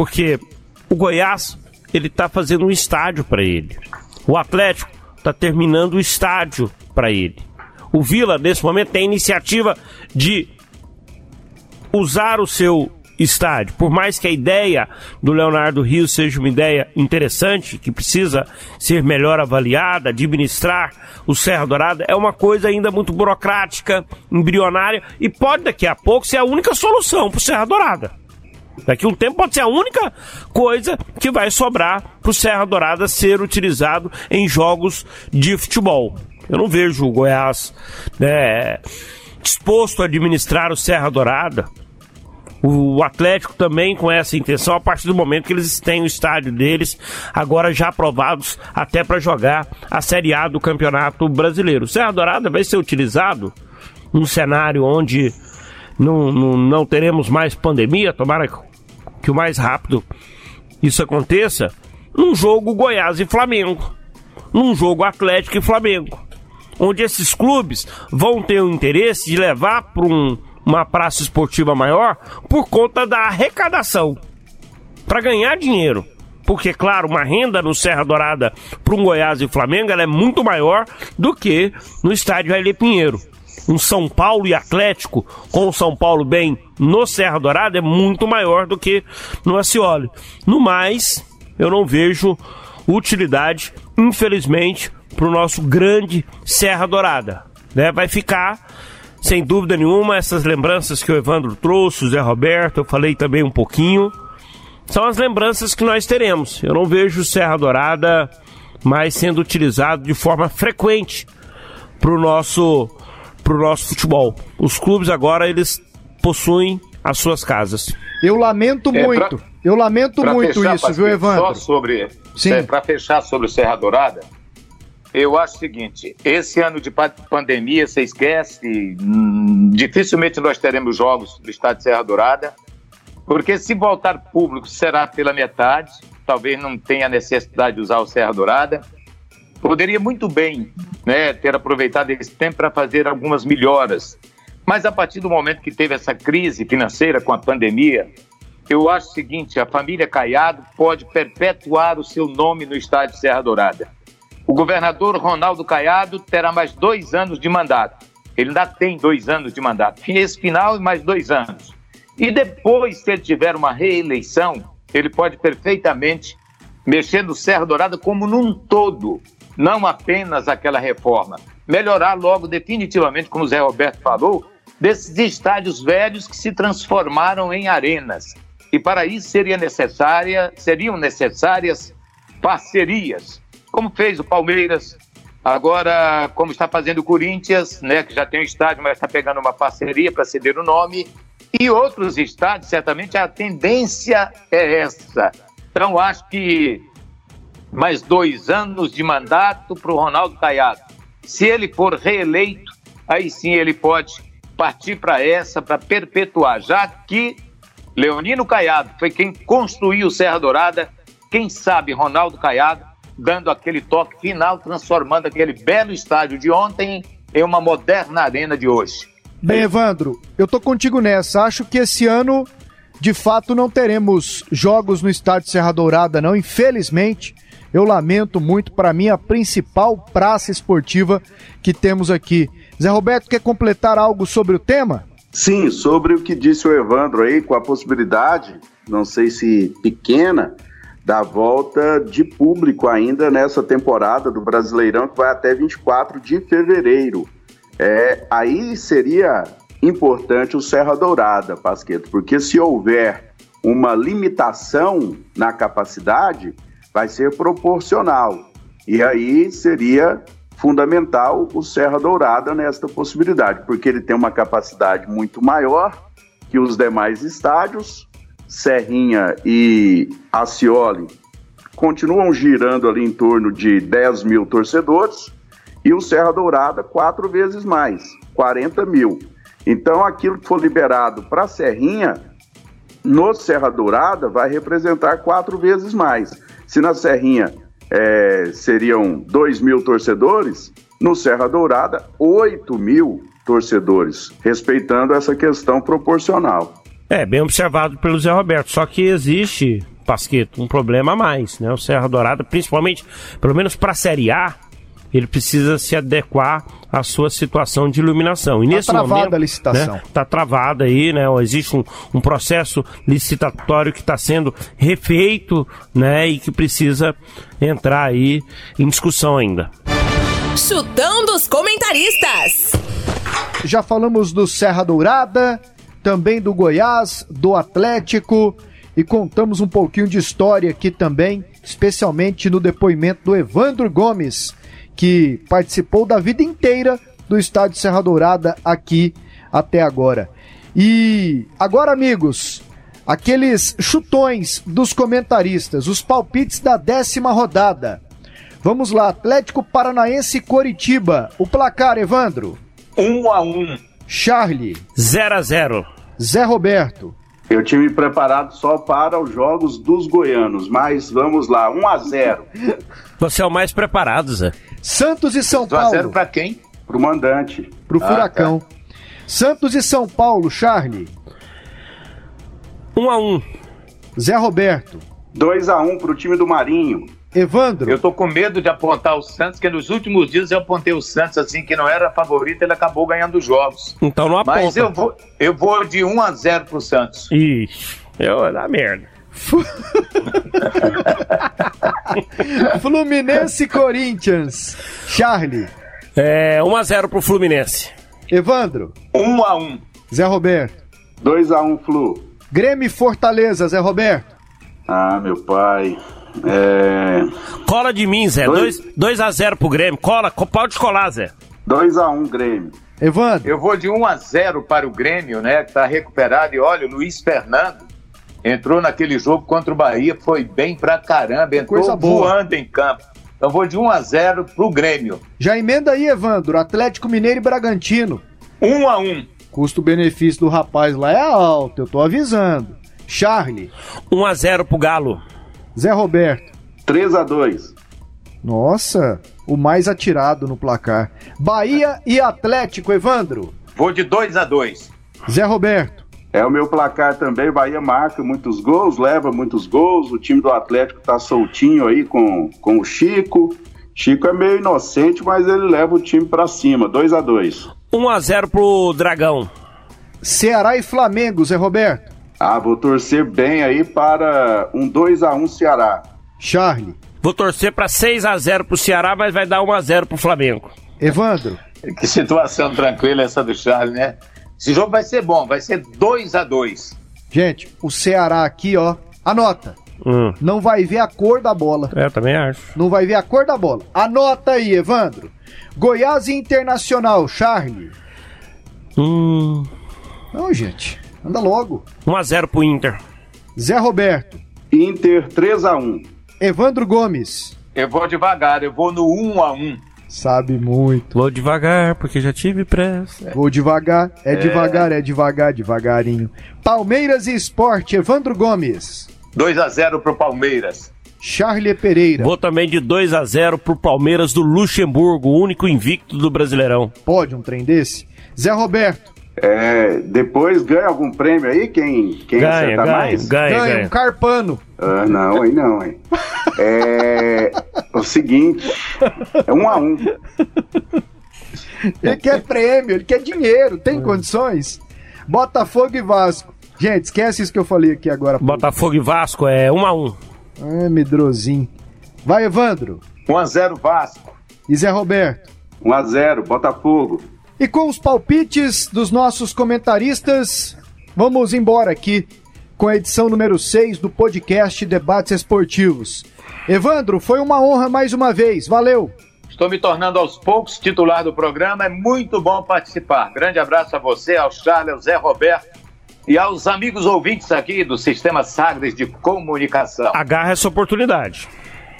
Porque o Goiás, ele está fazendo um estádio para ele. O Atlético está terminando o estádio para ele. O Vila, nesse momento, tem a iniciativa de usar o seu estádio. Por mais que a ideia do Leonardo Rios seja uma ideia interessante, que precisa ser melhor avaliada, administrar o Serra Dourada, é uma coisa ainda muito burocrática, embrionária e pode daqui a pouco ser a única solução para o Serra Dourada. Daqui um tempo pode ser a única coisa que vai sobrar para o Serra Dourada ser utilizado em jogos de futebol. Eu não vejo o Goiás né, disposto a administrar o Serra Dourada. O Atlético também com essa intenção, a partir do momento que eles têm o estádio deles, agora já aprovados até para jogar a Série A do Campeonato Brasileiro. O Serra Dourada vai ser utilizado num cenário onde não, não, não teremos mais pandemia, tomara que o mais rápido isso aconteça, num jogo Goiás e Flamengo, num jogo Atlético e Flamengo, onde esses clubes vão ter o interesse de levar para um, uma praça esportiva maior por conta da arrecadação, para ganhar dinheiro. Porque, claro, uma renda no Serra Dourada para um Goiás e Flamengo é muito maior do que no estádio Aile Pinheiro. Um São Paulo e Atlético, com o São Paulo bem no Serra Dourada, é muito maior do que no Acioli. No mais, eu não vejo utilidade, infelizmente, para o nosso grande Serra Dourada. Né? Vai ficar, sem dúvida nenhuma, essas lembranças que o Evandro trouxe, o Zé Roberto, eu falei também um pouquinho, são as lembranças que nós teremos. Eu não vejo Serra Dourada mais sendo utilizado de forma frequente para o nosso nosso futebol. Os clubes agora eles possuem as suas casas. Eu lamento é, muito. Pra, eu lamento muito fechar, isso, viu, Evandro? Só sobre é, para fechar sobre o Serra Dourada, eu acho o seguinte: esse ano de pandemia, você esquece, hum, dificilmente nós teremos jogos do Estado de Serra Dourada, porque se voltar público será pela metade, talvez não tenha necessidade de usar o Serra Dourada poderia muito bem né, ter aproveitado esse tempo para fazer algumas melhoras. Mas a partir do momento que teve essa crise financeira com a pandemia, eu acho o seguinte: a família Caiado pode perpetuar o seu nome no estádio Serra Dourada. O governador Ronaldo Caiado terá mais dois anos de mandato. Ele ainda tem dois anos de mandato. Esse final e mais dois anos. E depois, se ele tiver uma reeleição, ele pode perfeitamente mexer no Serra Dourada como num todo não apenas aquela reforma, melhorar logo definitivamente, como o Zé Roberto falou, desses estádios velhos que se transformaram em arenas. E para isso seria necessária, seriam necessárias parcerias, como fez o Palmeiras, agora como está fazendo o Corinthians, né, que já tem um estádio, mas está pegando uma parceria para ceder o nome, e outros estádios, certamente a tendência é essa. Então acho que mais dois anos de mandato para o Ronaldo Caiado. Se ele for reeleito, aí sim ele pode partir para essa, para perpetuar, já que Leonino Caiado foi quem construiu o Serra Dourada, quem sabe Ronaldo Caiado dando aquele toque final, transformando aquele belo estádio de ontem em uma moderna arena de hoje. Bem, Evandro, eu tô contigo nessa. Acho que esse ano, de fato, não teremos jogos no estádio Serra Dourada, não, infelizmente. Eu lamento muito, para mim, a principal praça esportiva que temos aqui. Zé Roberto, quer completar algo sobre o tema? Sim, sobre o que disse o Evandro aí, com a possibilidade, não sei se pequena, da volta de público ainda nessa temporada do Brasileirão, que vai até 24 de fevereiro. É, aí seria importante o Serra Dourada, Pasqueto, porque se houver uma limitação na capacidade, vai ser proporcional. E aí seria fundamental o Serra Dourada nesta possibilidade, porque ele tem uma capacidade muito maior que os demais estádios. Serrinha e Acioli continuam girando ali em torno de 10 mil torcedores e o Serra Dourada quatro vezes mais, 40 mil. Então aquilo que for liberado para Serrinha, no Serra Dourada vai representar quatro vezes mais. Se na Serrinha é, seriam 2 mil torcedores, no Serra Dourada, 8 mil torcedores, respeitando essa questão proporcional. É, bem observado pelo Zé Roberto, só que existe, Pasqueto, um problema a mais, né? O Serra Dourada, principalmente, pelo menos para a Série A, ele precisa se adequar à sua situação de iluminação. E Tá nesse travada momento, a licitação. né, tá travada aí, né? Existe um, um processo licitatório que está sendo refeito, né? E que precisa entrar aí em discussão ainda. Chutão dos comentaristas. Já falamos do Serra Dourada, também do Goiás, do Atlético e contamos um pouquinho de história aqui também, especialmente no depoimento do Evandro Gomes, que participou da vida inteira do estádio Serra Dourada aqui até agora. E agora, amigos, aqueles chutões dos comentaristas, os palpites da décima rodada. Vamos lá, Atlético Paranaense e Coritiba. O placar, Evandro. 1 a 1 Charlie, 0 a 0 Zé Roberto, Eu tive preparado só para os jogos dos goianos, mas vamos lá, 1 a 0 Você é o mais preparado, Zé. Santos e São 1 a 0 Paulo pra quem? pro mandante. pro Ah, Furacão. Santos e São Paulo, Charlie, 1 a 1 Zé Roberto, 2 a 1 pro time do Marinho. Evandro, Eu tô com medo de apontar o Santos, que nos últimos dias eu apontei o Santos assim, que não era favorito, ele acabou ganhando os jogos. Então não aponta. Mas eu vou, eu vou de 1 a 0 pro Santos. Ixi, eu dá merda. *laughs* Fluminense e Corinthians, Charlie, É 1 a 0 pro Fluminense. Evandro, 1 a 1 Zé Roberto, 2 a 1 Flu. Grêmio e Fortaleza, Zé Roberto, Ah, meu pai. É... Cola de mim, Zé. Dois. 2 a 0 pro Grêmio. Cola, co- pode colar, Zé. 2 a 1 Grêmio. Evandro, Eu vou de 1 a 0 para o Grêmio, né? Que tá recuperado. E olha, o Luiz Fernando entrou naquele jogo contra o Bahia, foi bem pra caramba, entrou Coisa boa. voando em campo. Então vou de 1 a 0 pro Grêmio. já emenda aí, Evandro, Atlético Mineiro e Bragantino. 1 a 1 Custo-benefício do rapaz lá é alto, eu tô avisando. Charlie, 1 a 0 pro Galo. Zé Roberto, 3 a 2 nossa, o mais atirado no placar. Bahia e Atlético, Evandro, Vou de 2 a 2 Zé Roberto, É o meu placar também. O Bahia marca muitos gols, leva muitos gols. O time do Atlético tá soltinho aí com, com o Chico. Chico é meio inocente, mas ele leva o time pra cima. 2 a 2 1 a 0 pro Dragão. Ceará e Flamengo, Zé Roberto, Ah, vou torcer bem aí para um 2 a 1 Ceará. Charlie, Vou torcer pra 6 a 0 pro Ceará, mas vai dar 1 a 0 pro Flamengo. Evandro, Que situação tranquila essa do Charles, né? Esse jogo vai ser bom, vai ser 2 a 2 gente, o Ceará aqui, ó, anota, Hum. não vai ver a cor da bola. É, eu também acho. Não vai ver a cor da bola. Anota aí, Evandro. Goiás e Internacional, Charlie. Hum. Não, gente, anda logo. 1 a 0 pro Inter. Zé Roberto, Inter 3 a 1 Evandro Gomes. Eu vou devagar, eu vou no 1 a 1 Sabe muito. Vou devagar, porque já tive pressa. Vou devagar, é devagar, é devagar, devagarinho. Palmeiras e Esporte, Evandro Gomes. 2 a 0 pro Palmeiras. Charlie Pereira. Vou também de 2 a 0 pro Palmeiras do Luxemburgo, o único invicto do Brasileirão. Pode um trem desse? Zé Roberto. É, depois ganha algum prêmio aí? Quem, quem Ganha, acertar ganha, mais? ganha, Ganha um ganha. Carpano. Ah, não, aí não, hein? É *laughs* o seguinte, é um a um. Ele quer prêmio, ele quer dinheiro, tem condições? Botafogo e Vasco. Gente, esquece isso que eu falei aqui agora. Botafogo e Vasco é 1 a 1 Ah, medrosinho. Vai, Evandro. 1 a 0 Vasco. E Zé Roberto. 1 a 0 Botafogo. E com os palpites dos nossos comentaristas, vamos embora aqui com a edição número 6 do podcast Debates Esportivos. Evandro, foi uma honra mais uma vez. Valeu! Estou me tornando aos poucos titular do programa. É muito bom participar. Grande abraço a você, ao Charles, ao Zé Roberto e aos amigos ouvintes aqui do Sistema Sagres de Comunicação. Agarra essa oportunidade.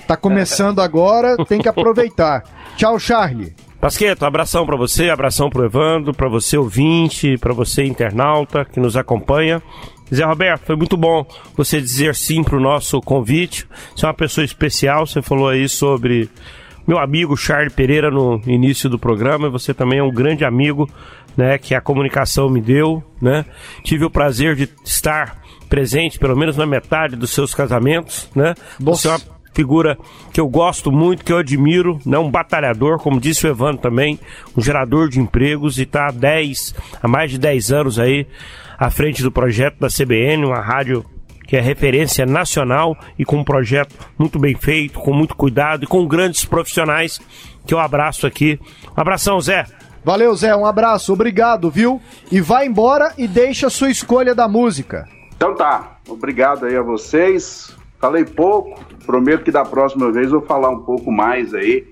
Tá começando *laughs* agora, tem que aproveitar. Tchau, Charlie. Pasqueto, abração pra você, abração pro Evandro, pra você ouvinte, pra você internauta que nos acompanha. Zé Roberto, foi muito bom você dizer sim pro nosso convite. Você é uma pessoa especial, você falou aí sobre meu amigo Charles Pereira no início do programa, e você também é um grande amigo, né, que a comunicação me deu, né? Tive o prazer de estar presente pelo menos na metade dos seus casamentos, né? Você é uma figura que eu gosto muito, que eu admiro, né? um batalhador, como disse o Evandro também, um gerador de empregos e está há 10, há mais de 10 anos aí à frente do projeto da CBN, uma rádio que é referência nacional e com um projeto muito bem feito, com muito cuidado e com grandes profissionais que eu abraço aqui. Um abração, Zé. Valeu, Zé, um abraço, obrigado, viu? E vai embora e deixa a sua escolha da música. Então tá, obrigado aí a vocês. Falei pouco, prometo que da próxima vez eu vou falar um pouco mais aí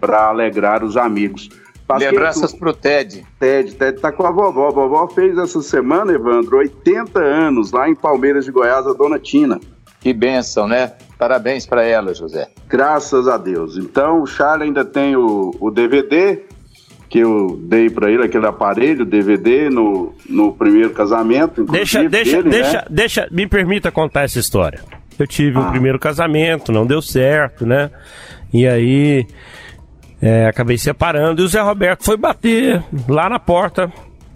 para alegrar os amigos. Pasqueto, Lembranças pro Ted. Ted, Ted tá com a vovó. A vovó fez essa semana, Evandro, 80 anos lá em Palmeiras de Goiás, a dona Tina. Que bênção, né? Parabéns para ela, José. Graças a Deus. Então, o Charles ainda tem o, o DVD que eu dei para ele, aquele aparelho DVD no, no primeiro casamento. Deixa, deixa, dele, deixa, né? deixa, me permita contar essa história. Eu tive ah. um primeiro casamento, não deu certo, né? E aí é, acabei separando e o Zé Roberto foi bater lá na porta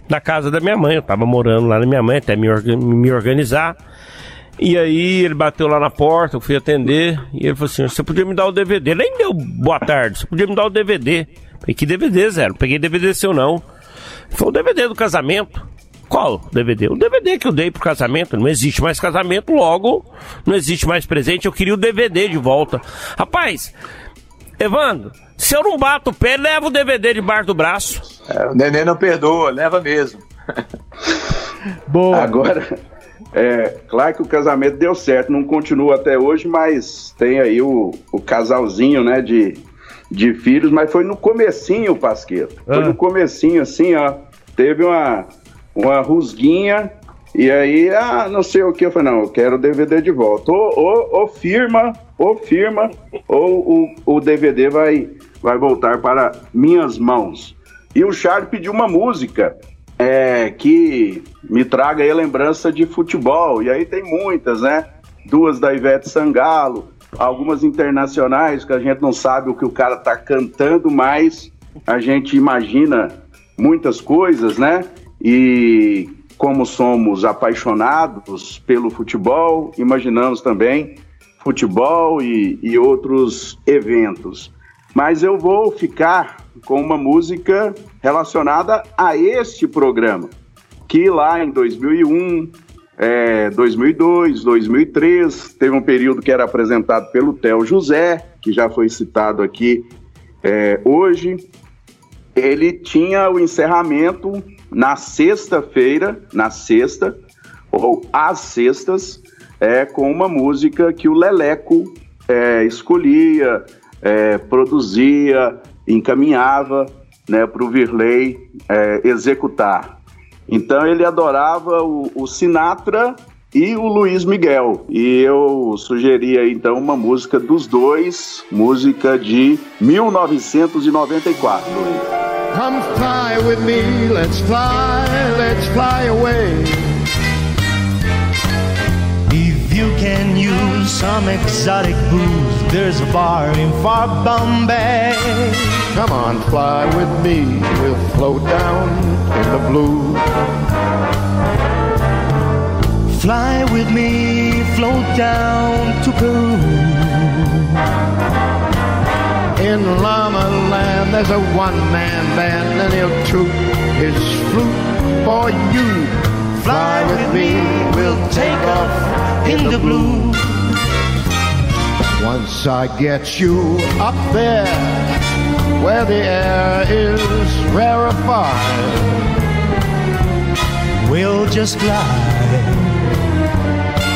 da casa da minha mãe. Eu tava morando lá na minha mãe até me, me organizar. E aí ele bateu lá na porta, eu fui atender e ele falou assim: Você podia me dar o DVD? Nem deu boa tarde, você podia me dar o DVD. Falei, que DVD, Zé? Não peguei DVD seu não. Foi o DVD do casamento. Qual DVD? O DVD que eu dei pro casamento. Não existe mais casamento, logo não existe mais presente. Eu queria o DVD de volta. Rapaz, Evandro, se eu não bato o pé, leva o DVD debaixo do braço. É, o neném não perdoa, leva mesmo. Boa. Agora, é, claro que o casamento deu certo, não continua até hoje, mas tem aí o, o casalzinho, né, de, de filhos, mas foi no comecinho, Pasqueto. Foi ah. no comecinho, assim, ó. Teve uma, uma rusguinha e aí, ah, não sei o que. Eu falei, não, eu quero o DVD de volta. Ou, ou, ou firma, ou firma, ou o, o DVD vai, vai voltar para minhas mãos. E o Charlie pediu uma música é, que me traga aí lembrança de futebol. E aí tem muitas, né? Duas da Ivete Sangalo, algumas internacionais que a gente não sabe o que o cara tá cantando, mas a gente imagina muitas coisas, né? E como somos apaixonados pelo futebol, imaginamos também futebol e, e outros eventos. Mas eu vou ficar com uma música relacionada a este programa, que lá em 2001, é, 2002, 2003, teve um período que era apresentado pelo Theo José, que já foi citado aqui é, hoje. Ele tinha o encerramento na sexta-feira, na sexta, ou às sextas, é, com uma música que o Leleco é, escolhia, é, produzia, encaminhava né, para o Virley é, executar. Então ele adorava o, o, Sinatra e o Luiz Miguel. E eu sugeria então uma música dos dois, música de 1994. Come fly with me, let's fly, let's fly away. Some exotic booze, there's a bar in far Bombay. Come on, fly with me, we'll float down in the blue. Fly with me, float down to Peru. In Llama Land, there's a one-man band, and he'll toot his flute for you. Fly with me, we'll take off in the blue. Once I get you up there where the air is rarefied, we'll just glide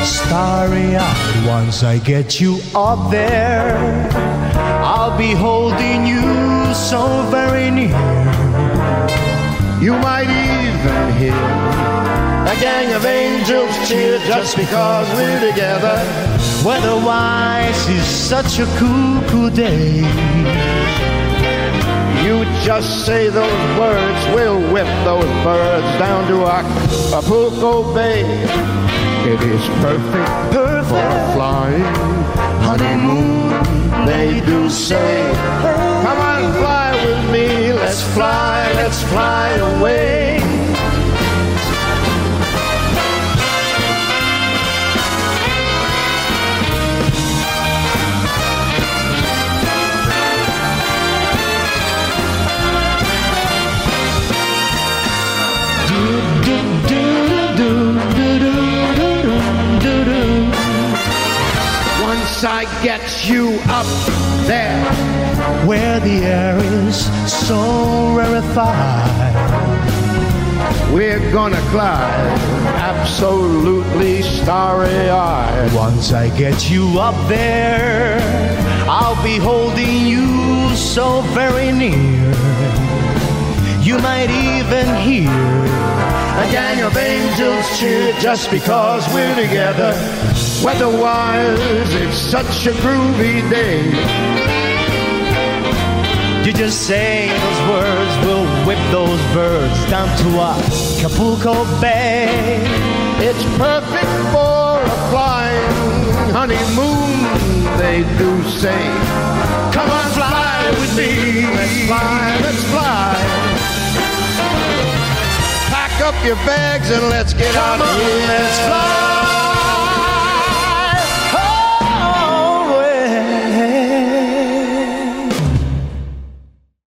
starry eyed. Once I get you up there, I'll be holding you so very near. You might even hear a gang of angels cheer just because we're together. Weatherwise is such a cool, cool day. You just say those words, we'll whip those birds down to Acapulco Bay. It is perfect, perfect for flying honeymoon. They do say, Come on, fly with me. Let's fly, let's fly away. Once I get you up there, where the air is so rarefied, we're gonna glide absolutely starry eyed. Once I get you up there, I'll be holding you so very near. You might even hear a gang of angels cheer just because we're together. Weatherwise, it's such a groovy day. You just say those words, we'll whip those birds down to Acapulco Bay. It's perfect for a flying honeymoon, they do say. Come on, fly with me. Let's fly, let's fly. Up your bags and let's get Come out of here. Let's fly.